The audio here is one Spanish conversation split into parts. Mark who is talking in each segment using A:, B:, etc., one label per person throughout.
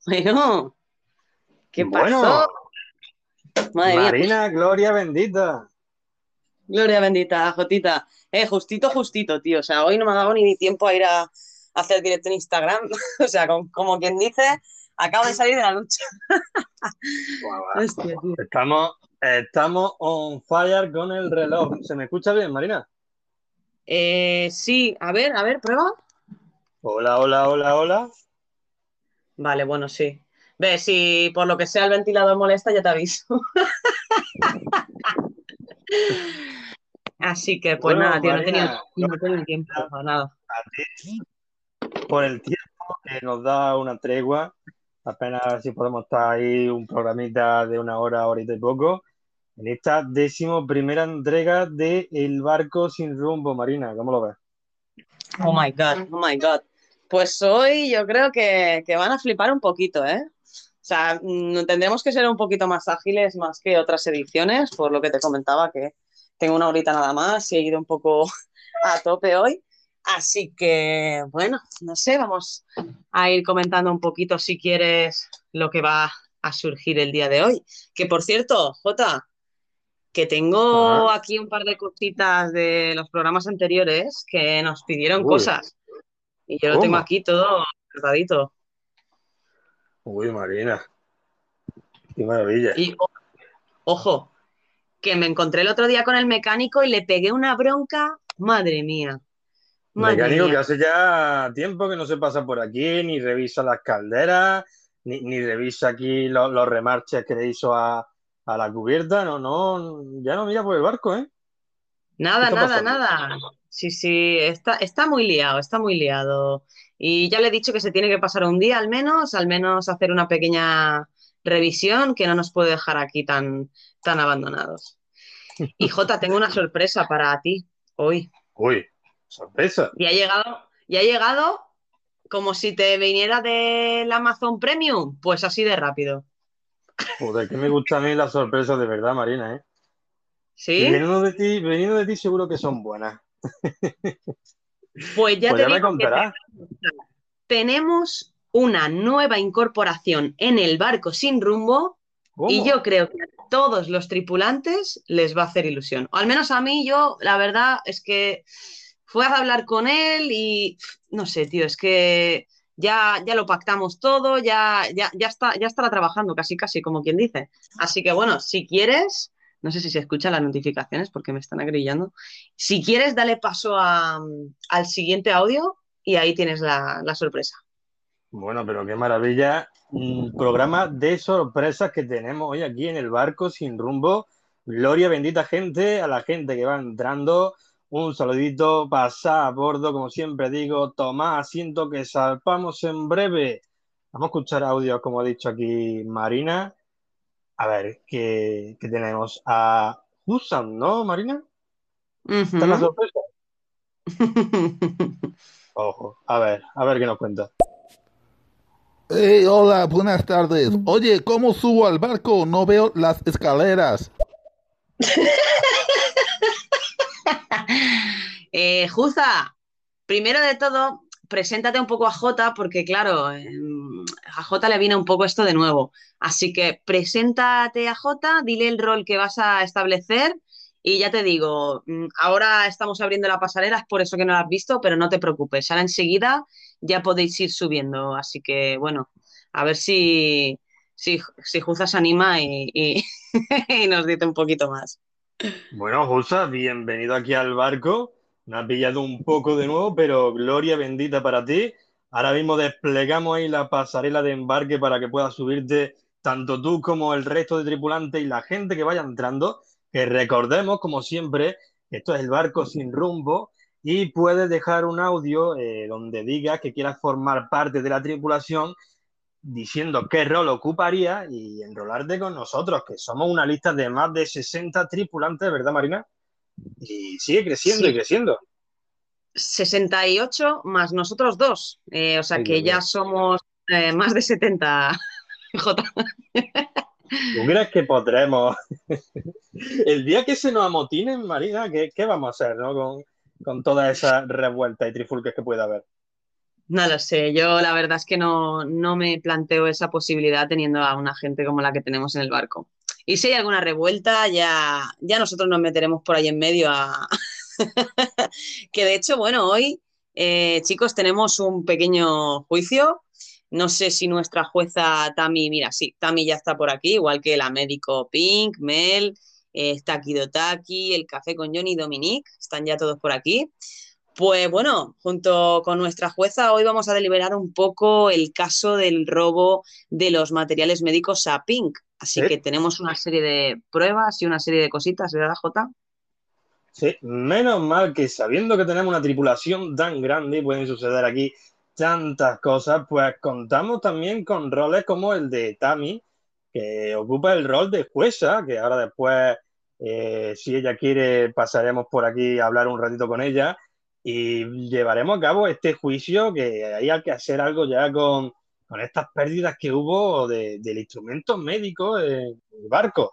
A: Bueno, ¿qué
B: Bueno.
A: pasó? Mía.
B: Marina, gloria bendita.
A: Gloria bendita, Jotita. Eh, justito, justito, tío. O sea, hoy no me ha dado ni tiempo a ir a, a hacer directo en Instagram. O sea, como, como quien dice, acabo de salir de la lucha. Hostia, tío.
B: Estamos, estamos on fire con el reloj. ¿Se me escucha bien, Marina?
A: Eh, sí, a ver, a ver, prueba.
B: Hola, hola, hola, hola.
A: Vale, bueno, sí. Ve, si por lo que sea el ventilador molesta, ya te aviso. Así que, pues
B: Bueno,
A: nada, tío, no he tenido, no tiempo nada.
B: Por el tiempo que nos da una tregua, apenas si podemos estar ahí un programita de una hora, horita y poco, en esta décimo primera entrega de El barco sin rumbo, Marina, ¿cómo lo ves?
A: Oh my God, oh my God. Pues hoy yo creo que, que van a flipar un poquito, ¿eh? O sea, mm, tendremos que ser un poquito más ágiles más que otras ediciones, por lo que te comentaba que tengo una horita nada más y he ido un poco a tope hoy. Así que, bueno, no sé, vamos a ir comentando un poquito si quieres lo que va a surgir el día de hoy. Que por cierto, Jota, que tengo aquí un par de cositas de los programas anteriores que nos pidieron
B: Uy.
A: cosas. Y yo lo tengo aquí todo guardadito.
B: Uy, Marina, qué maravilla.
A: Y ojo, que me encontré el otro día con el mecánico y le pegué una bronca. Madre mía. Madre
B: Mecánico que hace ya tiempo que no se pasa por aquí, ni revisa las calderas, ni, ni revisa aquí lo- los, remarches que le hizo a, a la cubierta. No, no, ya no mira por el barco, ¿eh? ¿Qué
A: Nada, nada,
B: pasando?
A: nada. Sí, sí, está, está muy liado, está muy liado. Y ya le he dicho que se tiene que pasar un día al menos, al menos hacer una pequeña revisión que no nos puede dejar aquí tan, tan abandonados. Y Jota, tengo una sorpresa para ti hoy.
B: Uy, sorpresa.
A: Y ha llegado, y ha llegado como si te viniera del Amazon Premium, pues así de rápido.
B: Joder, que me gusta a mí las sorpresas de verdad, Marina, ¿eh? Y
A: ¿Sí?
B: veniendo de ti, veniendo de ti seguro que son buenas.
A: Pues ya
B: Pues
A: te
B: ya me
A: que
B: contarás.
A: tenemos una nueva incorporación en el barco sin rumbo y yo creo que a todos los tripulantes les va a hacer ilusión. O al menos a mí, yo, la verdad es que fue a hablar con él y no sé, tío, es que ya, ya lo pactamos todo, ya, ya, ya está, ya estará trabajando casi casi, como quien dice. Así que bueno, si quieres, no sé si se escuchan las notificaciones porque me están agrillando. Si quieres, dale paso al siguiente audio y ahí tienes la, sorpresa.
B: Bueno, pero qué maravilla. Un programa de sorpresas que tenemos hoy aquí en el barco sin rumbo. Gloria bendita gente, a la gente que va entrando. Un saludito, pasá a bordo, como siempre digo, tomá asiento que salpamos en breve. Vamos a escuchar audios, como ha dicho aquí Marina. A ver, ¿qué, qué tenemos? A Husam, ¿no, Marina? ¿Esta es la sorpresa? Ojo, a ver, a ver qué nos cuenta.
C: Hey, hola, buenas tardes. Oye, ¿cómo subo al barco? No veo las escaleras.
A: Eh, primero de todo, preséntate un poco a Jota, porque claro, eh, a Jota le viene un poco esto de nuevo. Así que preséntate a Jota, dile el rol que vas a establecer y ya te digo, mm, ahora estamos abriendo la pasarela, es por eso que no la has visto, pero no te preocupes, ahora enseguida ya podéis ir subiendo. Así que bueno, a ver si, si, si Juza se anima y, y- nos dice un poquito más.
B: Bueno, Josa, bienvenido aquí al barco. Me ha pillado un poco de nuevo, pero gloria bendita para ti. Ahora mismo desplegamos ahí la pasarela de embarque para que puedas subirte tanto tú como el resto de tripulantes y la gente que vaya entrando. Que recordemos, como siempre, esto es el barco sin rumbo y puedes dejar un audio eh, donde digas que quieras formar parte de la tripulación diciendo qué rol ocuparía y enrolarte con nosotros, que somos una lista de más de 60 tripulantes, ¿verdad, Marina? Y sigue creciendo y creciendo.
A: 68 más nosotros dos. Eh, o sea
B: Ay,
A: que
B: Dios
A: ya somos eh, más de 70. J.
B: ¿Tú crees que podremos? El día que se nos amotinen, Marina, ¿qué, qué vamos a hacer, no? Con, con toda esa revuelta y trifulques que pueda haber.
A: No lo sé, yo la verdad es que no, no me planteo esa posibilidad teniendo a una gente como la que tenemos en el barco. Y si hay alguna revuelta, ya, ya nosotros nos meteremos por ahí en medio a... que de hecho, bueno, hoy, eh, chicos, tenemos un pequeño juicio. No sé si nuestra jueza Tami, mira, sí, Tami ya está por aquí, igual que la médico Pink, Mel, eh, está Kidotaki, el café con Johnny y Dominique, están ya todos por aquí. Pues bueno, junto con nuestra jueza, hoy vamos a deliberar un poco el caso del robo de los materiales médicos a Pink. Así que tenemos una serie de pruebas y una serie de cositas, ¿verdad, Jota?
B: Sí, menos mal que sabiendo que tenemos una tripulación tan grande y pueden suceder aquí tantas cosas, pues contamos también con roles como el de Tami, que ocupa el rol de jueza, que ahora después, eh, si ella quiere, pasaremos por aquí a hablar un ratito con ella y llevaremos a cabo este juicio que hay que hacer algo ya con, estas pérdidas que hubo del instrumento médico en el barco.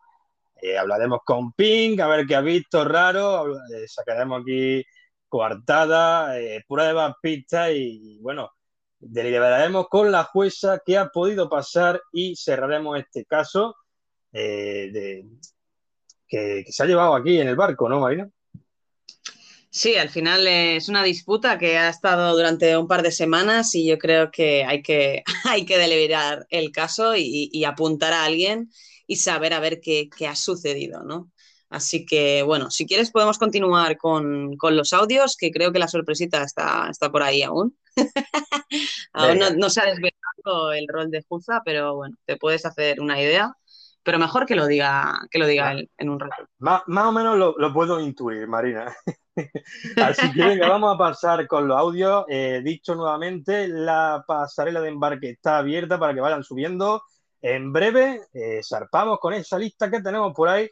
B: Eh, hablaremos con Pink, a ver qué ha visto raro, eh, sacaremos aquí coartada, eh, pruebas, pistas y, bueno, deliberaremos con la jueza qué ha podido pasar y cerraremos este caso de, que, que, se ha llevado aquí en el barco, ¿no, Marina?
A: Sí, al final es una disputa que ha estado durante un par de semanas y yo creo que hay que, hay que deliberar el caso y, apuntar a alguien y saber a ver qué, ha sucedido, ¿no? Así que, bueno, si quieres podemos continuar con, los audios, que creo que la sorpresita está, está por ahí aún. aún no, se ha desvelado el rol de Juza, pero bueno, te puedes hacer una idea. Pero mejor que lo diga, que lo diga él en un rato.
B: Más, o menos lo, lo puedo intuir, Marina. Así que venga, vamos a pasar con los audios. Eh, dicho nuevamente, la pasarela de embarque está abierta para que vayan subiendo. En breve, eh, zarpamos con esa lista que tenemos por ahí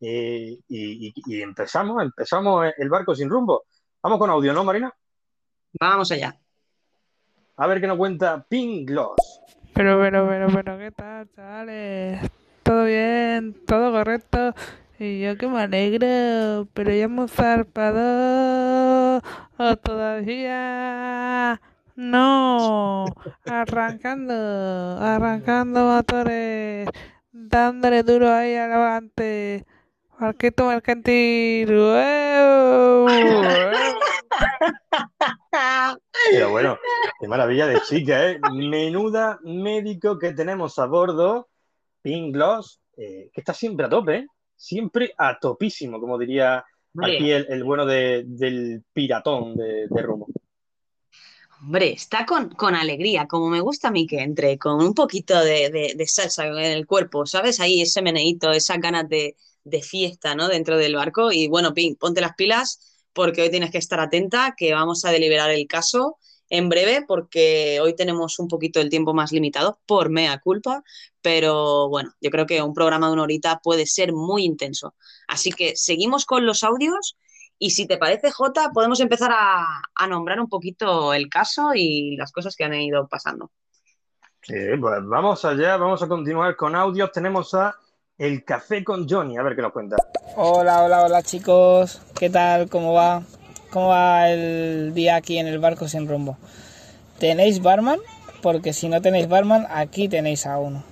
B: eh, y, empezamos, empezamos el barco sin rumbo. Vamos con audio, ¿no, Marina?
A: Vamos allá.
B: A ver qué nos cuenta Pink Gloss.
D: Pero, pero, pero, pero, ¿qué tal, chavales? ¿Todo bien? ¿Todo correcto? Y yo que me alegro, pero ya hemos zarpado. ¿O todavía? No, arrancando, arrancando motores, dándole duro ahí adelante. Marquito mercantil.
B: Pero bueno, qué maravilla de chica, ¿eh? Menuda médico que tenemos a bordo, Pink Gloss, eh, que está siempre a tope, ¿eh? Siempre a topísimo, como diría aquí el, bueno del piratón de, de
A: Hombre, está con, alegría, como me gusta a mí que entre, con un poquito de, salsa en el cuerpo, ¿sabes? Ahí ese meneíto, esas ganas de, fiesta, ¿no? Dentro del barco. Y bueno, Pin, ponte las pilas porque hoy tienes que estar atenta, que vamos a deliberar el caso en breve porque hoy tenemos un poquito el tiempo más limitado por mea culpa, pero bueno, yo creo que un programa de una horita puede ser muy intenso. Así que seguimos con los audios y si te parece, Jota, podemos empezar a, nombrar un poquito el caso y las cosas que han ido pasando.
B: Sí, pues vamos allá, vamos a continuar con audios. Tenemos a El Café con Johnny, a ver qué nos cuenta.
E: Hola, hola, hola chicos, ¿qué tal? ¿Cómo va? ¿Cómo va el día aquí en el barco sin rumbo? ¿Tenéis barman? Porque si no tenéis barman, aquí tenéis a uno.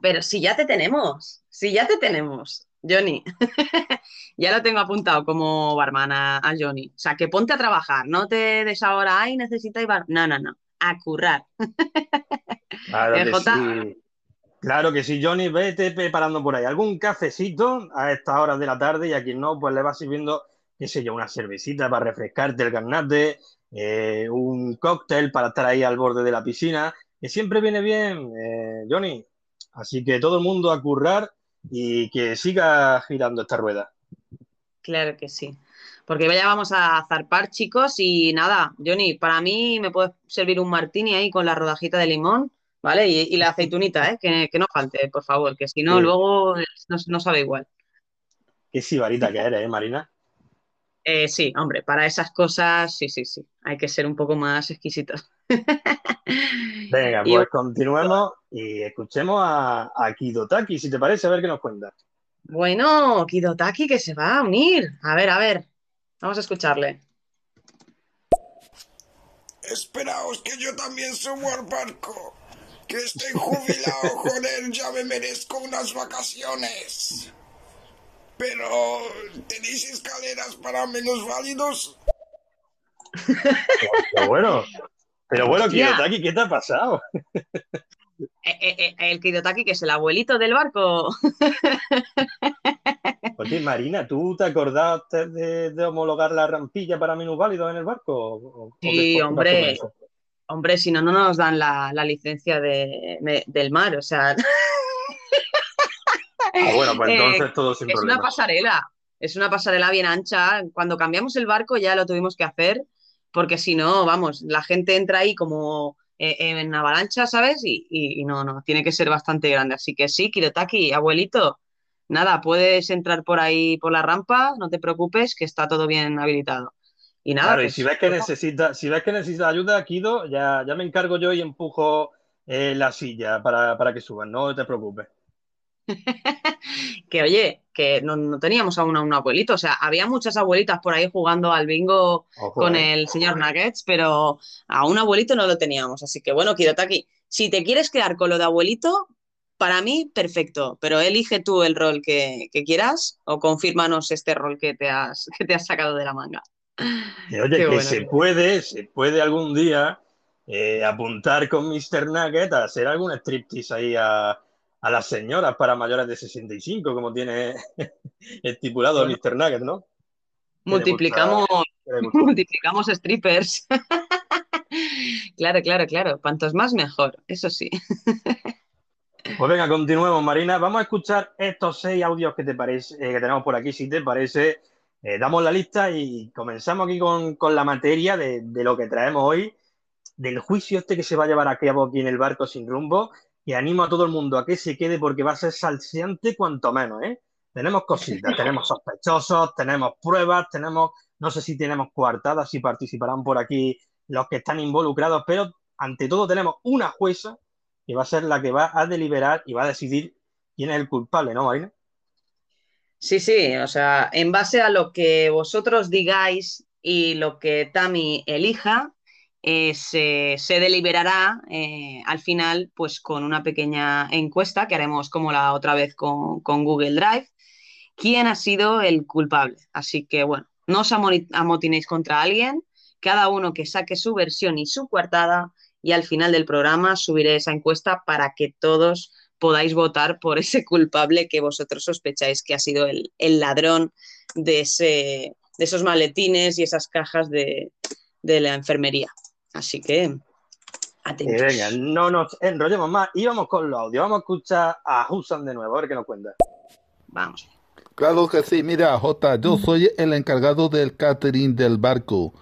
A: Pero si ya te tenemos, si ya te tenemos, Johnny. ya lo tengo apuntado como barman a, Johnny. O sea, que ponte a trabajar, no te des ahora, ay, necesitáis bar. No, no, no, a currar.
B: Claro que, sí. claro que sí, Johnny, vete preparando por ahí algún cafecito a estas horas de la tarde y a quien no, pues le va sirviendo qué sé yo, una cervecita para refrescarte el garnate, eh, un cóctel para estar ahí al borde de la piscina, que siempre viene bien, eh, Johnny. Así que todo el mundo a currar y que siga girando esta rueda.
A: Claro que sí. Porque ya vamos a zarpar, chicos, y nada, Johnny, para mí me puedes servir un martini ahí con la rodajita de limón, ¿vale? Y, la aceitunita, ¿eh? Que, no falte, por favor, que si no, luego no, sabe igual.
B: Qué sibarita que eres, ¿eh, Marina?
A: Eh, sí, hombre, para esas cosas, sí, sí, sí. Hay que ser un poco más exquisitos.
B: Venga, pues continuemos y escuchemos a, Kidotaki, si te parece, a ver qué nos cuenta.
A: Bueno, Kidotaki que se va a unir. A ver, a ver. Vamos a escucharle.
F: esperaos que yo también subo al barco. Que estoy jubilado, joder, ya me merezco unas vacaciones. Pero, ¿tenéis escaleras para menos válidos?
B: Pero bueno, pero bueno,
A: Hostia.
B: Kirotaki, ¿qué te ha pasado?
A: Eh, eh, eh, el Kirotaki, que es el abuelito del barco.
B: Oye, Marina, ¿tú te acordaste de, de homologar la rampilla para minusválidos en el barco? ¿O- o
A: Sí, hombre. Hombre, si no, no nos dan la, la licencia de, me- del mar. O sea,
B: Ah, bueno, pues
A: Eh,
B: entonces todo sin
A: es una pasarela. Es una pasarela bien ancha. Cuando cambiamos el barco ya lo tuvimos que hacer, porque si no, vamos, la gente entra ahí como eh, en avalancha, ¿sabes? Y, y- y no, no, tiene que ser bastante grande. Así que sí, Kirotaki, abuelito, nada, puedes entrar por ahí por la rampa, no te preocupes, que está todo bien habilitado. Y nada,
B: Claro, y
A: pues,
B: si ves que necesita, si ves que necesita ayuda, Kido, ya, ya me encargo yo y empujo eh, la silla para, para que suban, no te preocupes.
A: que oye, que no, no teníamos aún a un abuelito, o sea, había muchas abuelitas por ahí jugando al bingo
B: Ojo,
A: con
B: eh.
A: el señor Nuggets, pero a un abuelito no lo teníamos. Así que bueno, Kirotaki, si te quieres quedar con lo de abuelito, para mí, perfecto, pero elige tú el rol que, que quieras o confírmanos este rol que te has, que te has sacado de la manga.
B: Y oye,
A: Qué
B: que
A: bueno.
B: se puede, se puede algún día eh, apuntar con Mr. Nugget a hacer algún striptease ahí a, a las señoras para mayores de 65, como tiene estipulado
A: Bueno.
B: Mr. Nugget, ¿no?
A: Multiplicamos, multiplicamos strippers. Claro, claro, claro. Cuantos más, mejor. Eso sí.
B: Pues venga, continuemos, Marina. Vamos a escuchar estos seis audios que te parece, eh, que tenemos por aquí, si te parece. Eh, damos la lista y comenzamos aquí con, con la materia de, de lo que traemos hoy, del juicio este que se va a llevar a cabo aquí en el barco sin rumbo. Y animo a todo el mundo a que se quede porque va a ser salseante cuanto menos, ¿eh? Tenemos cositas, tenemos sospechosos, tenemos pruebas, tenemos, no sé si tenemos coartadas, si participarán por aquí los que están involucrados, pero ante todo tenemos una jueza que va a ser la que va a deliberar y va a decidir quién es el culpable, ¿no, Marina?
A: Sí, sí, o sea, en base a lo que vosotros digáis y lo que Tami elija, eh, se, se deliberará eh, al final, pues con una pequeña encuesta que haremos como la otra vez con, con Google Drive, quién ha sido el culpable. Así que bueno, no os amotinéis contra alguien, cada uno que saque su versión y su coartada, y al final del programa subiré esa encuesta para que todos podáis votar por ese culpable que vosotros sospecháis que ha sido el, el ladrón de, ese, de esos maletines y esas cajas de, de la enfermería. Así que,
B: Eh,
A: atentos.
B: venga, no nos enrollemos más y vamos con los audios. Vamos a escuchar a Husan de nuevo, a ver qué nos cuenta.
A: Vamos.
C: Claro que sí, mira, Jota, yo soy el encargado del catering del barco.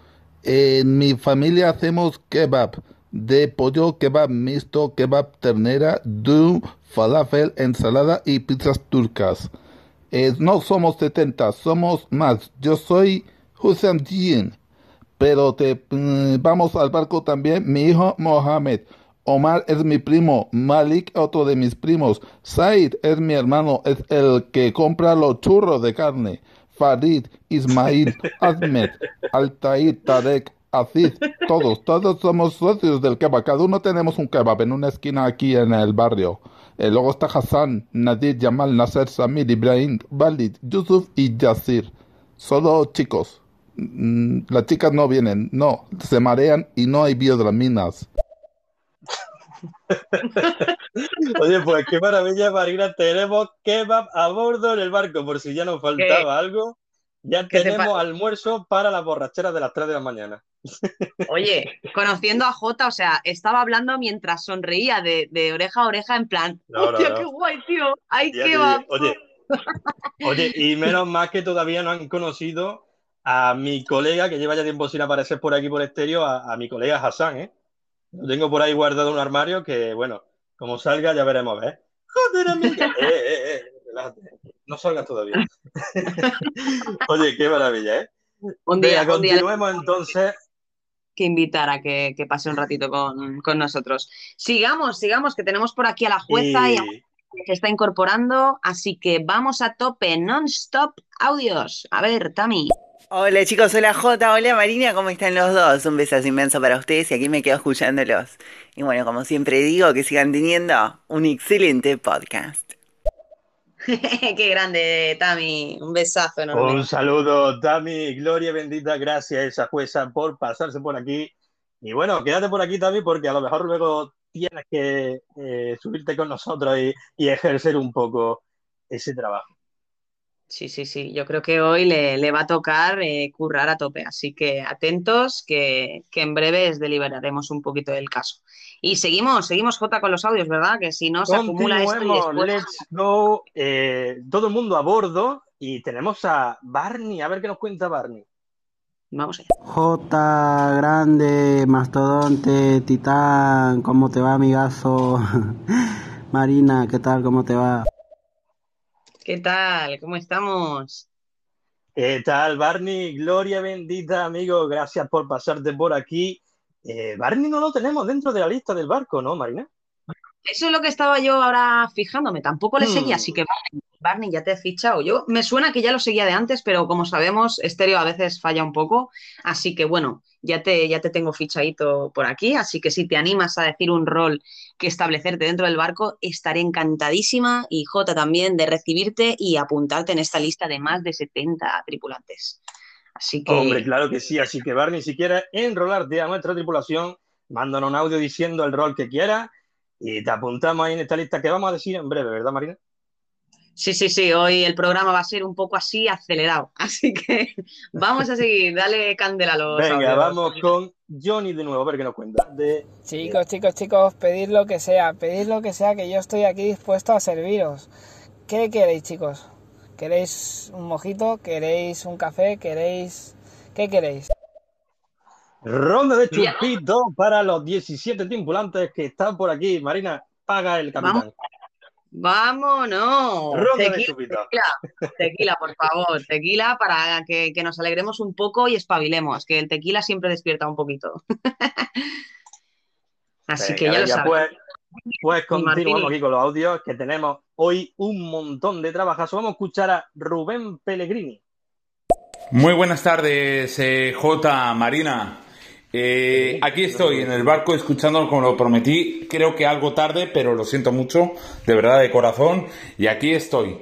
C: En mi familia hacemos kebab, de pollo, kebab mixto, kebab ternera, dum, falafel, ensalada y pizzas turcas. Eh, no somos 70, somos más. Yo soy Hussein Jin, pero te mm, vamos al barco también mi hijo Mohamed. Omar es mi primo, Malik otro de mis primos, Said es mi hermano, es el que compra los churros de carne, Farid, Ismail, Ahmed, Altair, Tarek, Aziz, todos, todos somos socios del kebab, cada uno tenemos un kebab en una esquina aquí en el barrio. Eh, luego está Hassan, Nadir, Jamal, Nasser, Samir, Ibrahim, Walid, Yusuf y Yasir. Solo chicos. Mm, Las chicas no vienen, no, se marean y no hay biodraminas.
B: Oye, pues qué maravilla, Marina. Tenemos kebab a bordo en el barco, por si ya nos faltaba algo. Ya
A: ¿Qué te
B: tenemos almuerzo para las borracheras de las 3 de la mañana.
A: Oye, conociendo a Jota, o sea, estaba hablando mientras sonreía de, de oreja a oreja en plan,
B: No, no,
A: ¡hostia,
B: no.
A: qué guay, tío! ¡Ay,
B: Ya
A: qué va!
B: Oye, oye, y menos más que todavía no han conocido a mi colega que lleva ya tiempo sin aparecer por aquí por estéreo, a, a mi colega Hassan, ¿eh? Lo tengo por ahí guardado en un armario que, bueno, como salga ya veremos, ¿ves? Joder, amiga. Eh, eh, eh, relájate. No salgas todavía. Oye, qué maravilla, ¿eh?
A: Un día,
B: Venga,
A: un día
B: continuemos entonces.
A: que invitar a que, que pase un ratito con, con nosotros. Sigamos, sigamos, que tenemos por aquí a la jueza y, a-
B: Y
A: se está incorporando, así que vamos a tope, non-stop audios. A ver, Tami.
G: Hola chicos, hola Jota, hola Marina, ¿cómo están los dos? Un besazo inmenso para ustedes y aquí me quedo escuchándolos. Y bueno, como siempre digo, que sigan teniendo un excelente podcast.
A: Qué grande, Tami. Un besazo enorme.
B: Un saludo, Tami. Gloria bendita, gracias a esa jueza por pasarse por aquí. Y bueno, quédate por aquí, Tami, porque a lo mejor luego tienes que eh, subirte con nosotros y, y ejercer un poco ese trabajo.
A: Sí, sí, sí. Yo creo que hoy le, le va a tocar eh, currar a tope. Así que atentos, que, que en breves deliberaremos un poquito del caso. Y seguimos, seguimos, Jota, con los audios, ¿verdad? Que si no se acumula esto y
B: Continuemos,
A: después...
B: let's go. Eh, todo el mundo a bordo y tenemos a Barney. A ver qué nos cuenta Barney.
A: Vamos allá.
H: J grande, mastodonte, titán, ¿cómo te va, amigazo? Marina, ¿qué tal? ¿Cómo te va?
A: ¿Qué tal? ¿Cómo estamos?
B: ¿Qué tal, Barney? Gloria bendita, amigo. Gracias por pasarte por aquí. Eh, Barney no lo tenemos dentro de la lista del barco, ¿no, Marina?
A: Eso es lo que estaba yo ahora fijándome. Tampoco le seguía,
B: Hmm.
A: así que Barney, Barney, ya te he fichado. Yo me suena que ya lo seguía de antes, pero como sabemos, estéreo a veces falla un poco. Así que bueno, ya te, ya te tengo fichadito por aquí. Así que si te animas a decir un rol que establecerte dentro del barco, estaré encantadísima y Jota también de recibirte y apuntarte en esta lista de más de 70 tripulantes. Así que
B: Hombre, claro que sí. Así que, Barney, si quieres enrolarte a nuestra tripulación, mándanos un audio diciendo el rol que quieras y te apuntamos ahí en esta lista que vamos a decir en breve, ¿verdad, Marina?
A: Sí, sí, sí, hoy el programa va a ser un poco así acelerado, así que vamos a seguir, dale candela a los
B: Venga,
A: audios.
B: vamos con Johnny de nuevo, a ver qué nos cuenta. De...
E: Chicos, chicos, chicos, pedid lo que sea, pedid lo que sea, que yo estoy aquí dispuesto a serviros. ¿Qué queréis, chicos? ¿Queréis un mojito? ¿Queréis un café? ¿Queréis... ¿Qué queréis?
B: Ronda de chupito para los 17 tripulantes que están por aquí. Marina, paga el capitán.
A: Vámonos,
B: Ronda de
A: tequila,
B: chupito.
A: tequila, tequila, por favor, tequila para que, que nos alegremos un poco y espabilemos, que el tequila siempre despierta un poquito. Así que ya lo sabes.
B: pues, pues continuamos aquí con los audios que tenemos hoy un montón de trabajazo. Vamos a escuchar a Rubén Pellegrini.
I: Muy buenas tardes, eh, J. Marina. Eh, aquí estoy en el barco escuchando como lo prometí. Creo que algo tarde, pero lo siento mucho, de verdad, de corazón. Y aquí estoy.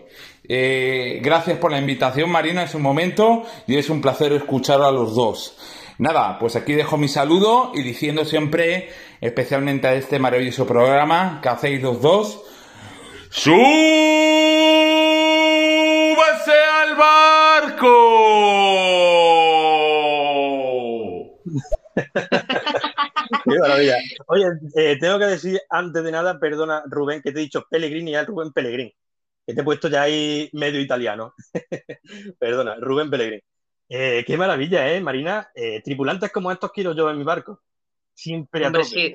I: Eh, gracias por la invitación, Marina, es un momento y es un placer escuchar a los dos. Nada, pues aquí dejo mi saludo y diciendo siempre, especialmente a este maravilloso programa que hacéis los dos, ¡Súbase al barco!
B: Qué maravilla. Oye, eh, tengo que decir antes de nada, perdona, Rubén, que te he dicho Pellegrini y es Rubén Pellegrini. Que te he puesto ya ahí medio italiano. perdona, Rubén Pellegrini. Eh, qué maravilla, ¿eh, Marina? Eh, tripulantes como estos quiero yo en mi barco. Siempre a
A: Hombre, sí.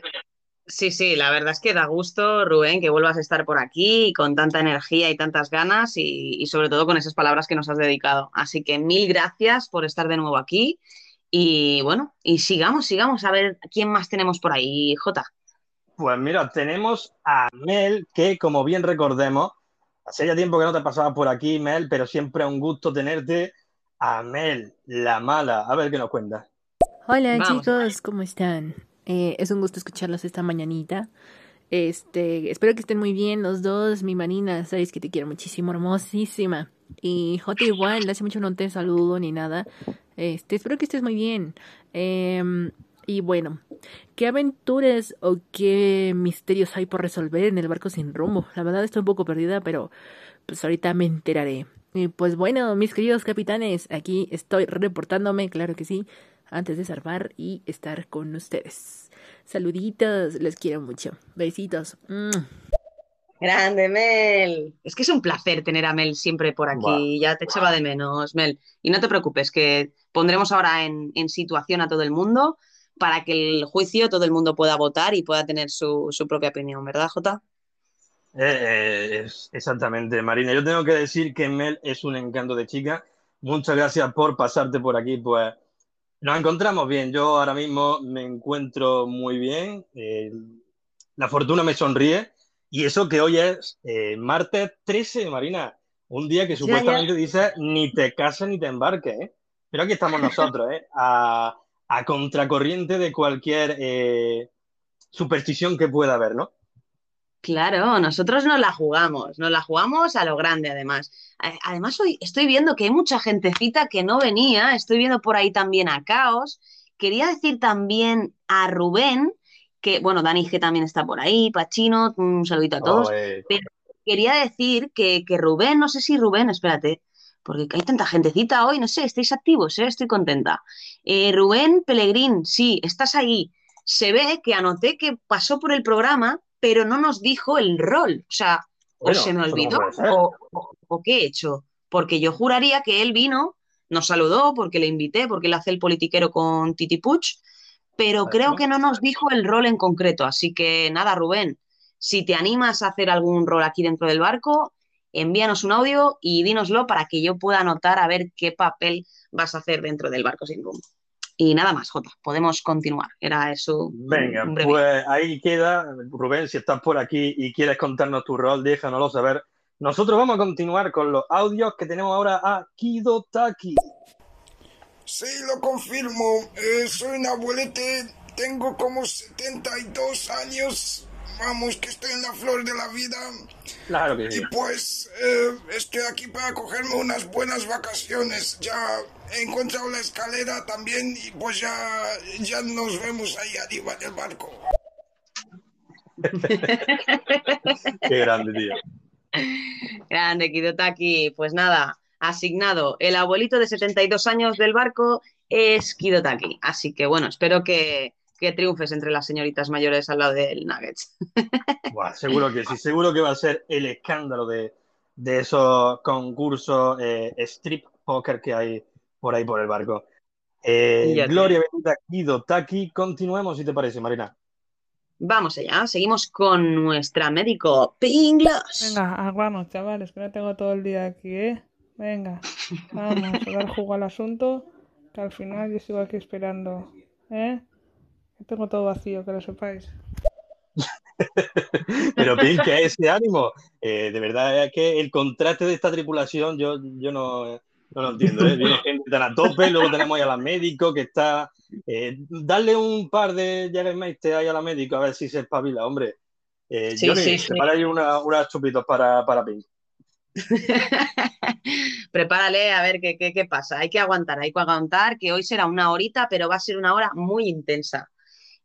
A: Sí, sí, la verdad es que da gusto, Rubén, que vuelvas a estar por aquí con tanta energía y tantas ganas y, y sobre todo con esas palabras que nos has dedicado. Así que mil gracias por estar de nuevo aquí y bueno, y sigamos, sigamos a ver quién más tenemos por ahí, Jota.
B: Pues mira, tenemos a Mel, que como bien recordemos, hace ya tiempo que no te pasabas por aquí, Mel, pero siempre es un gusto tenerte. A Mel, la mala. A ver qué nos cuenta.
J: Hola
A: Vamos.
J: chicos, ¿cómo están? Eh, es un gusto escucharlos esta mañanita. Este, espero que estén muy bien los dos. Mi Marina, sabes que te quiero muchísimo, hermosísima. Y Jota igual, hace mucho no te saludo ni nada. Este, espero que estés muy bien. Em, y bueno, ¿qué aventuras o qué misterios hay por resolver en el barco sin rumbo? La verdad estoy un poco perdida, pero pues ahorita me enteraré. Y pues bueno, mis queridos capitanes, aquí estoy reportándome, claro que sí, antes de zarpar y estar con ustedes. Saluditos, les quiero mucho. Besitos. Mm.
A: Grande, Mel. Es que es un placer tener a Mel siempre por aquí. Ya te echaba de menos, Mel. Y no te preocupes, que pondremos ahora en, en situación a todo el mundo para que el juicio todo el mundo pueda votar y pueda tener su, su propia opinión, ¿verdad, Jota?
B: Eh, eh, es- exactamente, Marina. Yo tengo que decir que Mel es un encanto de chica. Muchas gracias por pasarte por aquí. Pues nos encontramos bien. Yo ahora mismo me encuentro muy bien. Eh, la fortuna me sonríe. Y eso que hoy es eh, martes 13, Marina. Un día que supuestamente dice ni te cases ni te embarques, ¿eh? Pero aquí estamos nosotros, ¿eh? A, a contracorriente de cualquier eh, superstición que pueda haber, ¿no?
A: Claro, nosotros nos la jugamos, nos la jugamos a lo grande además. Además hoy estoy viendo que hay mucha gentecita que no venía, estoy viendo por ahí también a Caos. Quería decir también a Rubén, que bueno, Dani G también está por ahí, Pachino, un saludito a todos. Pero quería decir que, que Rubén, no sé si Rubén, espérate, porque hay tanta gentecita hoy, no sé, estáis activos, ¿eh? Estoy contenta. Eh, Rubén Pelegrín, sí, estás ahí. Se ve que anoté que pasó por el programa, pero no nos dijo el rol. O sea, o se me
B: no
A: olvidó, o, o- o qué he hecho. Porque yo juraría que él vino, nos saludó, porque le invité, porque él hace el politiquero con Titi Puig, pero creo que no nos dijo el rol en concreto. Así que nada, Rubén, si te animas a hacer algún rol aquí dentro del barco, envíanos un audio y dínoslo para que yo pueda anotar a ver qué papel vas a hacer dentro del barco sin rumbo. Y nada más, Jota, podemos continuar. Era eso.
B: Venga,
A: breve-
B: pues ahí queda. Rubén, si estás por aquí y quieres contarnos tu rol, déjanoslo saber. Nosotros vamos a continuar con los audios que tenemos ahora a Kido Taki.
F: Sí, lo confirmo. Eh, soy un abuelete, tengo como 72 años. Vamos, que estoy en la flor de la vida.
B: Claro que sí.
F: Y pues eh, estoy aquí para cogerme unas buenas vacaciones. Ya he encontrado la escalera también y pues ya, ya nos vemos ahí arriba del barco.
B: Qué grande, tío.
A: Grande, Kidotaki. Pues nada, asignado. El abuelito de 72 años del barco es Kidotaki. Así que bueno, espero que, que triunfes entre las señoritas mayores al lado del Nuggets.
B: Buah, seguro que sí, seguro que va a ser el escándalo de, de esos concursos eh, strip poker que hay por ahí por el barco. Eh, Gloria bendita Kido Taki, continuemos si te parece, Marina.
A: Vamos allá, seguimos con nuestra médico Pinglos.
D: Venga, al grano, chavales, que no tengo todo el día aquí, ¿eh? Venga, vamos a dar jugo al asunto, que al final yo sigo aquí esperando, ¿eh? Que tengo todo vacío, que lo sepáis.
B: Pero Pin, ¿qué es ese ánimo? Eh, de verdad es que el contraste de esta tripulación yo, yo no, no lo entiendo. ¿eh? Viene gente tan a tope, luego tenemos ahí a la médico que está... eh, darle un par de Jägermeister ahí a la médico a ver si se espabila, hombre. Eh,
A: Sí,
B: Johnny,
A: sí, sí.
B: separa ahí una- unas chupitos para, para Pin.
A: Prepárale a ver qué, qué, qué pasa. Hay que aguantar, hay que aguantar, que hoy será una horita, pero va a ser una hora muy intensa.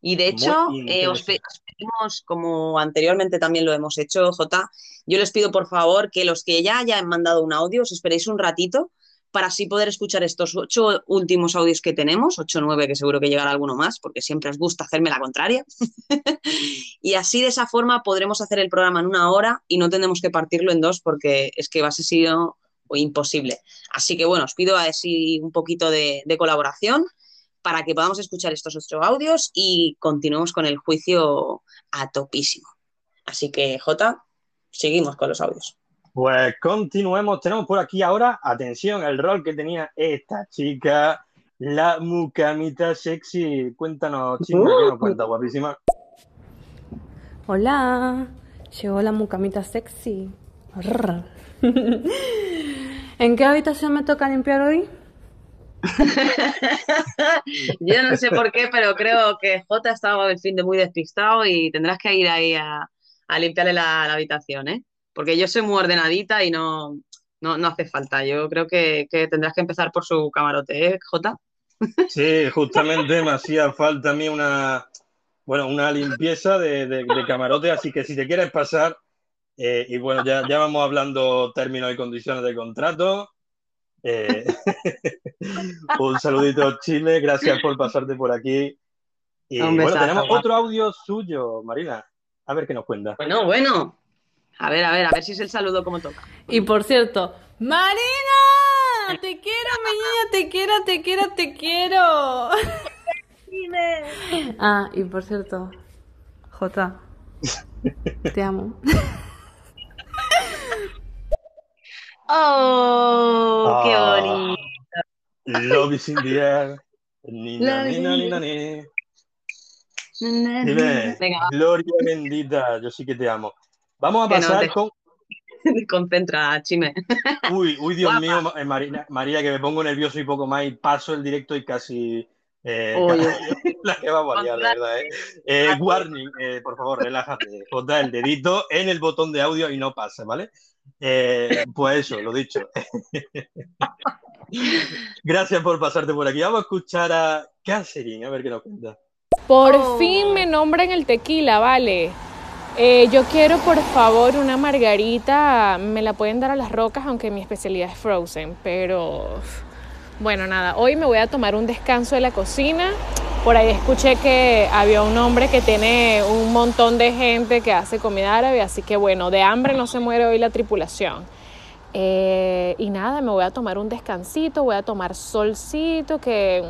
A: Y de hecho, eh, os, pe- os pedimos, como anteriormente también lo hemos hecho, Jota, yo les pido por favor que los que ya hayan mandado un audio, os esperéis un ratito para así poder escuchar estos ocho últimos audios que tenemos, ocho o nueve, que seguro que llegará alguno más, porque siempre os gusta hacerme la contraria. y así de esa forma podremos hacer el programa en una hora y no tendremos que partirlo en dos, porque es que va a ser sido imposible. Así que bueno, os pido así un poquito de, de colaboración para que podamos escuchar estos ocho audios y continuemos con el juicio a topísimo. Así que, Jota, seguimos con los audios.
B: Pues continuemos. Tenemos por aquí ahora, atención, el rol que tenía esta chica, la mucamita sexy. Cuéntanos, chisme, ¿qué nos cuenta, guapísima?
K: Hola, llegó la mucamita sexy. ¿En qué habitación me toca limpiar hoy?
A: Yo no sé por qué, pero creo que Jota estaba el fin de muy despistado y tendrás que ir ahí a, a limpiarle la, la habitación, ¿eh? Porque yo soy muy ordenadita y no, no, no hace falta. Yo creo que, que tendrás que empezar por su camarote, ¿eh, Jota?
B: Sí, justamente me hacía falta a mí una, bueno, una limpieza de, de- de camarote, así que si te quieres pasar, eh, y bueno, ya, ya vamos hablando términos y condiciones de contrato. Eh, un saludito, Chile, gracias por pasarte por aquí. Y bueno, tenemos otro audio suyo, Marina. A ver qué nos cuenta.
A: Bueno, bueno. A ver, a ver, a ver si es el saludo como toca.
K: Y por cierto, Marina, te quiero, mi niña, te quiero, te quiero, te quiero. Ah, y por cierto, Jota, te amo.
A: ¡Oh! ¡Qué
B: Ah.
A: bonito!
B: Love is in the air. Nina, nina,
A: in
B: nina, nina. Dime. Gloria bendita, yo sí que te amo. Vamos a
A: Que no
B: pasar
A: te-
B: con
A: Concentra, Chime.
B: Uy, uy, Dios
A: Guapa.
B: mío, eh, Marina, María, que me pongo nervioso y poco más y paso el directo y casi eh, la que va a variar, de verdad. Eh. Eh, warning, eh, por favor, relájate. Jota el dedito en el botón de audio y no pase, ¿vale? Eh, pues eso, lo dicho. Gracias por pasarte por aquí. Vamos a escuchar a Catherine, a ver qué nos cuenta.
K: Por
A: Oh.
K: fin me nombran el tequila, vale. Eh, yo quiero, por favor, una margarita. Me la pueden dar a las rocas, aunque mi especialidad es frozen. Pero bueno, nada. Hoy me voy a tomar un descanso de la cocina. Por ahí escuché que había un hombre que tiene un montón de gente que hace comida árabe. Así que bueno, de hambre no se muere hoy la tripulación. Eh, y nada, me voy a tomar un descansito, voy a tomar solcito, que,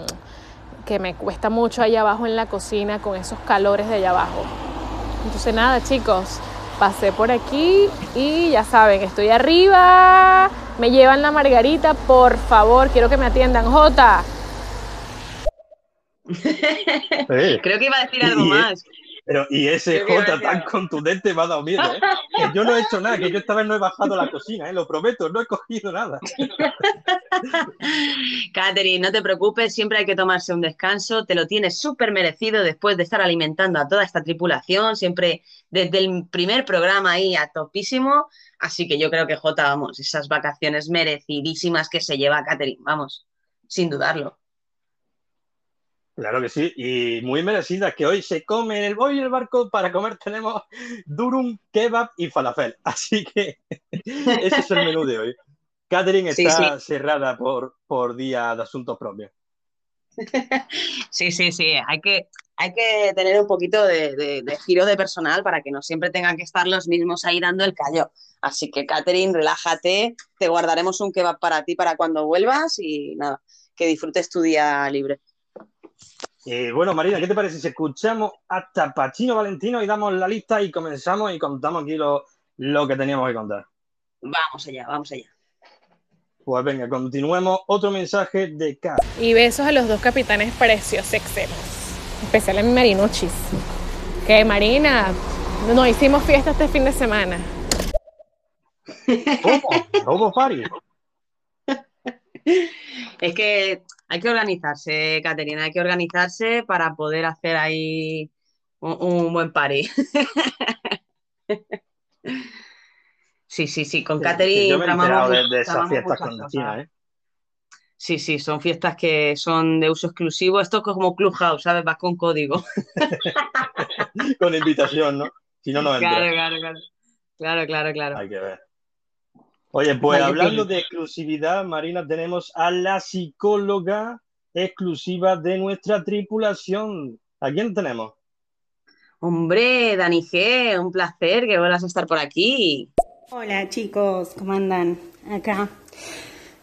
K: que me cuesta mucho allá abajo en la cocina con esos calores de allá abajo. Entonces nada, chicos, pasé por aquí y ya saben, estoy arriba. Me llevan la margarita, por favor, quiero que me atiendan. Jota,
A: Creo que iba a decir algo más.
B: Pero, y ese J tan contundente me ha dado miedo, ¿eh? Que yo no he hecho nada, que yo esta vez no he bajado a la cocina, ¿eh? Lo prometo, no he cogido nada.
A: Catherine, no te preocupes, siempre hay que tomarse un descanso, te lo tienes súper merecido después de estar alimentando a toda esta tripulación, siempre desde el primer programa ahí a topísimo, así que yo creo que Jota, vamos, esas vacaciones merecidísimas que se lleva Catherine, vamos, sin dudarlo.
B: Claro que sí, y muy merecidas que hoy se come en el hoy en el barco para comer tenemos durum, kebab y falafel. Así que ese es el menú de hoy. Catherine
A: Sí,
B: está cerrada por, por día de asuntos propios.
A: Sí, sí, sí, hay que, hay que tener un poquito de, de- de giro de personal para que no siempre tengan que estar los mismos ahí dando el callo. Así que, Catherine, relájate, te guardaremos un kebab para ti para cuando vuelvas y nada, que disfrutes tu día libre.
B: Eh, bueno, Marina, ¿qué te parece si escuchamos hasta Pachino Valentino y damos la lista y comenzamos y contamos aquí lo, lo que teníamos que contar?
A: Vamos allá, vamos allá.
B: Pues venga, continuemos. Otro mensaje de K.
K: y besos a los dos capitanes precios, excelos. Especial a mi Marinuchis. Que Marina, no hicimos fiesta este fin de semana.
B: ¿Cómo? ¿Robo Party?
A: Es que hay que organizarse, Caterina, hay que organizarse para poder hacer ahí un, un buen party. Sí, sí, sí, con
B: Sí,
A: Catherine
B: yo me he
A: tramamos
B: enterado de,
A: mu-
B: de esas
A: tramamos
B: fiestas
A: muchas
B: clandestinas,
A: cosas.
B: ¿eh?
A: Sí, sí, son fiestas que son de uso exclusivo. Esto es como Clubhouse, ¿sabes? Vas con código.
B: Con invitación, ¿no? Si no, no entra.
A: Claro, claro, claro. Claro, claro, claro.
B: Hay que ver. Oye, pues hablando de exclusividad, Marina, tenemos a la psicóloga exclusiva de nuestra tripulación. ¿A quién tenemos?
A: Hombre, Dani G, un placer que vuelvas a estar por aquí.
L: Hola chicos, ¿cómo andan? Acá.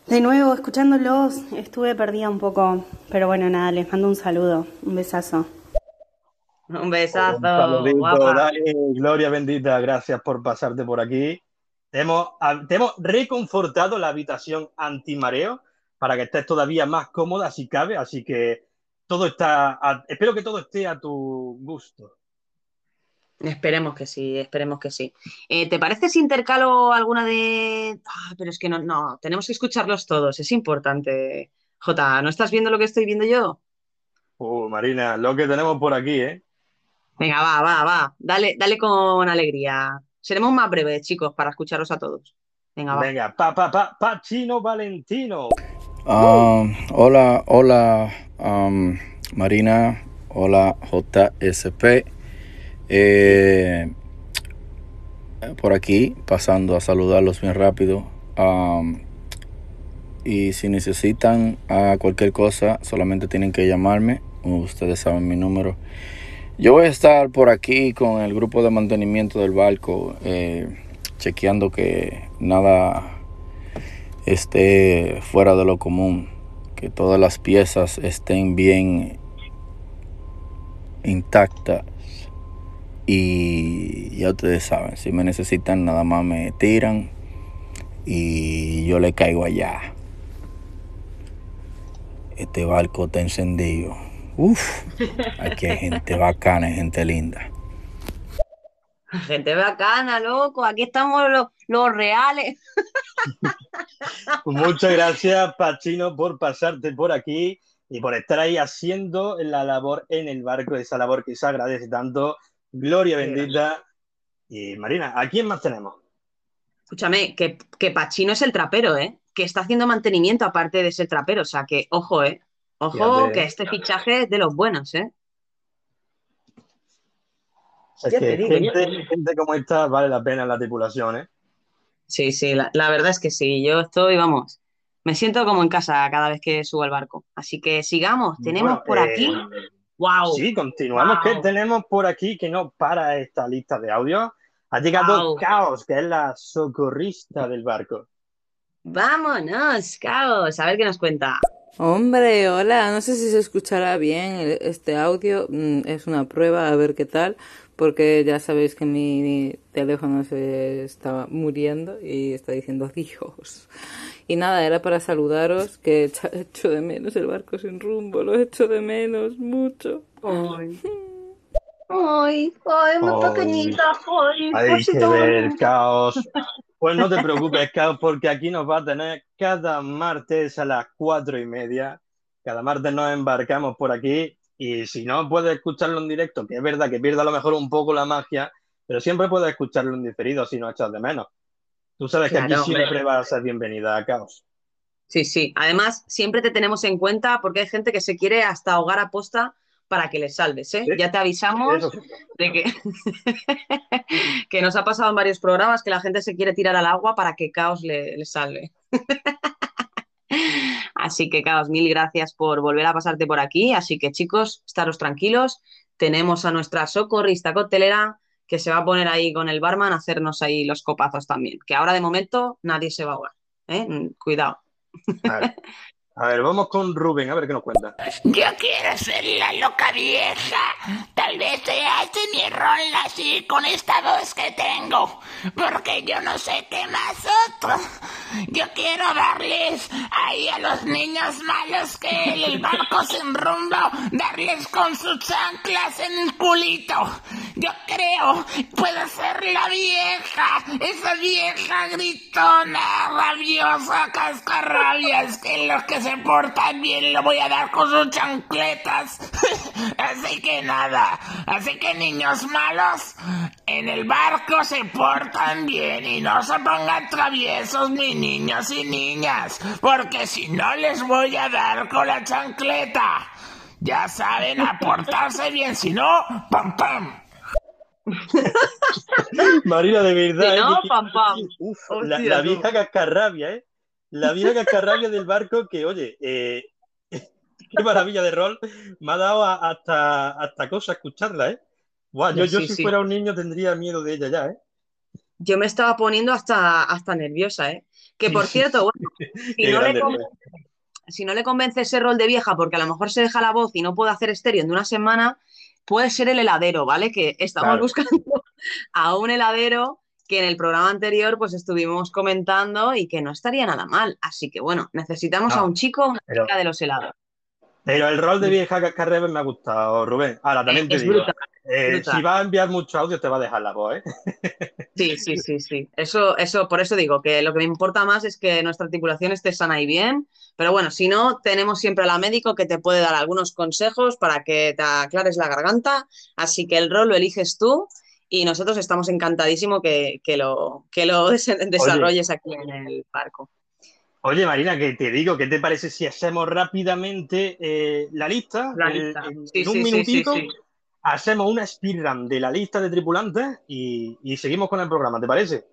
L: De nuevo, escuchándolos, estuve perdida un poco, pero bueno, nada, les mando un saludo, un besazo.
A: Un besazo,
B: Un saludito. Dani, Gloria bendita, gracias por pasarte por aquí. Te hemos, a- te hemos reconfortado la habitación antimareo para que estés todavía más cómoda si cabe, así que todo está, a- espero que todo esté a tu gusto.
A: Esperemos que sí, esperemos que sí. Eh, ¿te parece si intercalo alguna de... Ah, pero es que no, no, tenemos que escucharlos todos, es importante. Jota, ¿no estás viendo lo que estoy viendo yo?
B: Uh, Marina, lo que tenemos por aquí, ¿eh?
A: Venga, va, va, va. Dale, dale con alegría. Seremos más breves, chicos, para escucharos a todos. Venga, va.
B: Venga, pa, pa, pa, Pachino Valentino.
M: Um, hola, hola, um, Marina, hola, JSP. Eh, por aquí, pasando a saludarlos bien rápido. Um, y si necesitan ah, cualquier cosa, solamente tienen que llamarme. Ustedes saben mi número. Yo voy a estar por aquí con el grupo de mantenimiento del barco, eh, chequeando que nada esté fuera de lo común, que todas las piezas estén bien intactas. Y ya ustedes saben, si me necesitan nada más me tiran y yo le caigo allá. Este barco está encendido. Uf, aquí hay gente bacana gente linda.
A: Gente bacana, loco. Aquí estamos los, los reales.
B: Muchas gracias, Pachino, por pasarte por aquí y por estar ahí haciendo la labor en el barco, esa labor que se agradece tanto. Gloria bendita. Y Marina, ¿a quién más tenemos?
A: Escúchame, que, que Pachino es el trapero, ¿eh? Que está haciendo mantenimiento aparte de ser trapero. O sea que, ojo, ¿eh? Ojo,
B: Fíjate.
A: que este fichaje es de los buenos, ¿eh? Ya
B: que
A: te digo,
B: gente, gente como esta vale la pena en la tripulación, ¿eh?
A: Sí, sí, la, la verdad es que sí. Yo estoy, vamos, me siento como en casa cada vez que subo al barco. Así que sigamos. Tenemos
B: Bueno,
A: por
B: eh,
A: aquí. ¡Wow!
B: Sí, continuamos. ¿Qué
A: Wow.
B: tenemos por aquí que no para esta lista de audio? Ha llegado
A: Wow.
B: Caos, que es la socorrista del barco.
A: Vámonos, caos. A ver qué nos cuenta.
N: Hombre, hola, no sé si se escuchará bien el- este audio, mm, es una prueba a ver qué tal, porque ya sabéis que mi teléfono se estaba muriendo y está diciendo Dios. Y nada, era para saludaros, que echa- echo de menos el barco sin rumbo, lo echo de menos mucho.
A: Ay, ay, ay, muy
B: Ay.
A: pequeñita, ay,
B: Hay que
A: cosita
B: ver,
A: bonita.
B: Caos. Pues no te preocupes, Caos, porque aquí nos va a tener cada martes a las cuatro y media. Cada martes nos embarcamos por aquí y si no puedes escucharlo en directo, que es verdad que pierde a lo mejor un poco la magia, pero siempre puedes escucharlo en diferido si no echas de menos. Tú sabes que aquí siempre
A: hombre.
B: vas a ser bienvenida, Caos.
A: Sí, sí. Además, siempre te tenemos en cuenta porque hay gente que se quiere hasta ahogar a posta para que les salves, ¿eh?
B: Sí,
A: Ya te avisamos
B: sí.
A: de que, que nos ha pasado en varios programas que la gente se quiere tirar al agua para que Caos le, le salve. Así que, Caos, mil gracias por volver a pasarte por aquí. Así que, chicos, estaros tranquilos. Tenemos a nuestra socorrista coctelera que se va a poner ahí con el barman a hacernos ahí los copazos también. Que ahora, de momento, nadie se va a ahogar. ¿eh? Mm, Cuidado.
B: a ver, vamos con Rubén, a ver qué nos cuenta.
O: Yo quiero ser la loca vieja. Tal vez sea este mi rol así con esta voz que tengo. Porque yo no sé qué más otro. Yo quiero darles ahí a los niños malos que el barco sin rumbo, darles con sus chanclas en el culito. Yo creo puedo ser la vieja, esa vieja gritona, rabiosa, cascarrabias, que los que se portan bien lo voy a dar con sus chancletas. así que nada, así que niños malos, en el barco se portan bien y no se pongan traviesos ni niños y niñas, porque si no les voy a dar con la chancleta. Ya saben, a portarse bien, si no, pam pam.
B: Marina, de verdad,
A: Si
B: ¿eh?
A: no, pam, pam.
B: Uf, la,
A: Hostia,
B: la vieja cascarrabia, ¿eh? La vieja cascarrabia del barco que, oye, eh, qué maravilla de rol. Me ha dado a- hasta, hasta cosa escucharla, ¿eh? Buah, yo, yo
A: Sí,
B: si
A: sí.
B: fuera un niño tendría miedo de ella ya, ¿eh?
A: Yo me estaba poniendo hasta, hasta nerviosa, ¿eh? Que por cierto, bueno, si no, le convence, si no le convence ese rol de vieja porque a lo mejor se deja la voz y no puede hacer estéreo en una semana, puede ser el heladero, ¿vale? Que estamos
B: Claro.
A: buscando a un heladero que en el programa anterior pues estuvimos comentando y que no estaría nada mal. Así que bueno, necesitamos
B: No,
A: a un chico, una
B: pero-
A: chica de los helados.
B: Pero el rol de vieja cascarrabia me ha gustado, Rubén. Ahora, también te digo,
A: brutal,
B: eh,
A: brutal.
B: si vas a enviar mucho audio te va a dejar la voz, ¿eh?
A: Sí, sí, sí, sí. Eso, eso, por eso digo que lo que me importa más es que nuestra tripulación esté sana y bien. Pero bueno, si no, tenemos siempre a la médico que te puede dar algunos consejos para que te aclares la garganta. Así que el rol lo eliges tú y nosotros estamos encantadísimos que, que lo, que lo des- desarrolles aquí en el barco.
B: Oye, Marina, que te digo, ¿qué te parece si hacemos rápidamente eh, la lista?
A: La
B: Eh,
A: lista.
B: en,
A: Sí,
B: en un
A: sí,
B: minutito hacemos una speedrun de la lista de tripulantes y, y seguimos con el programa, ¿te parece?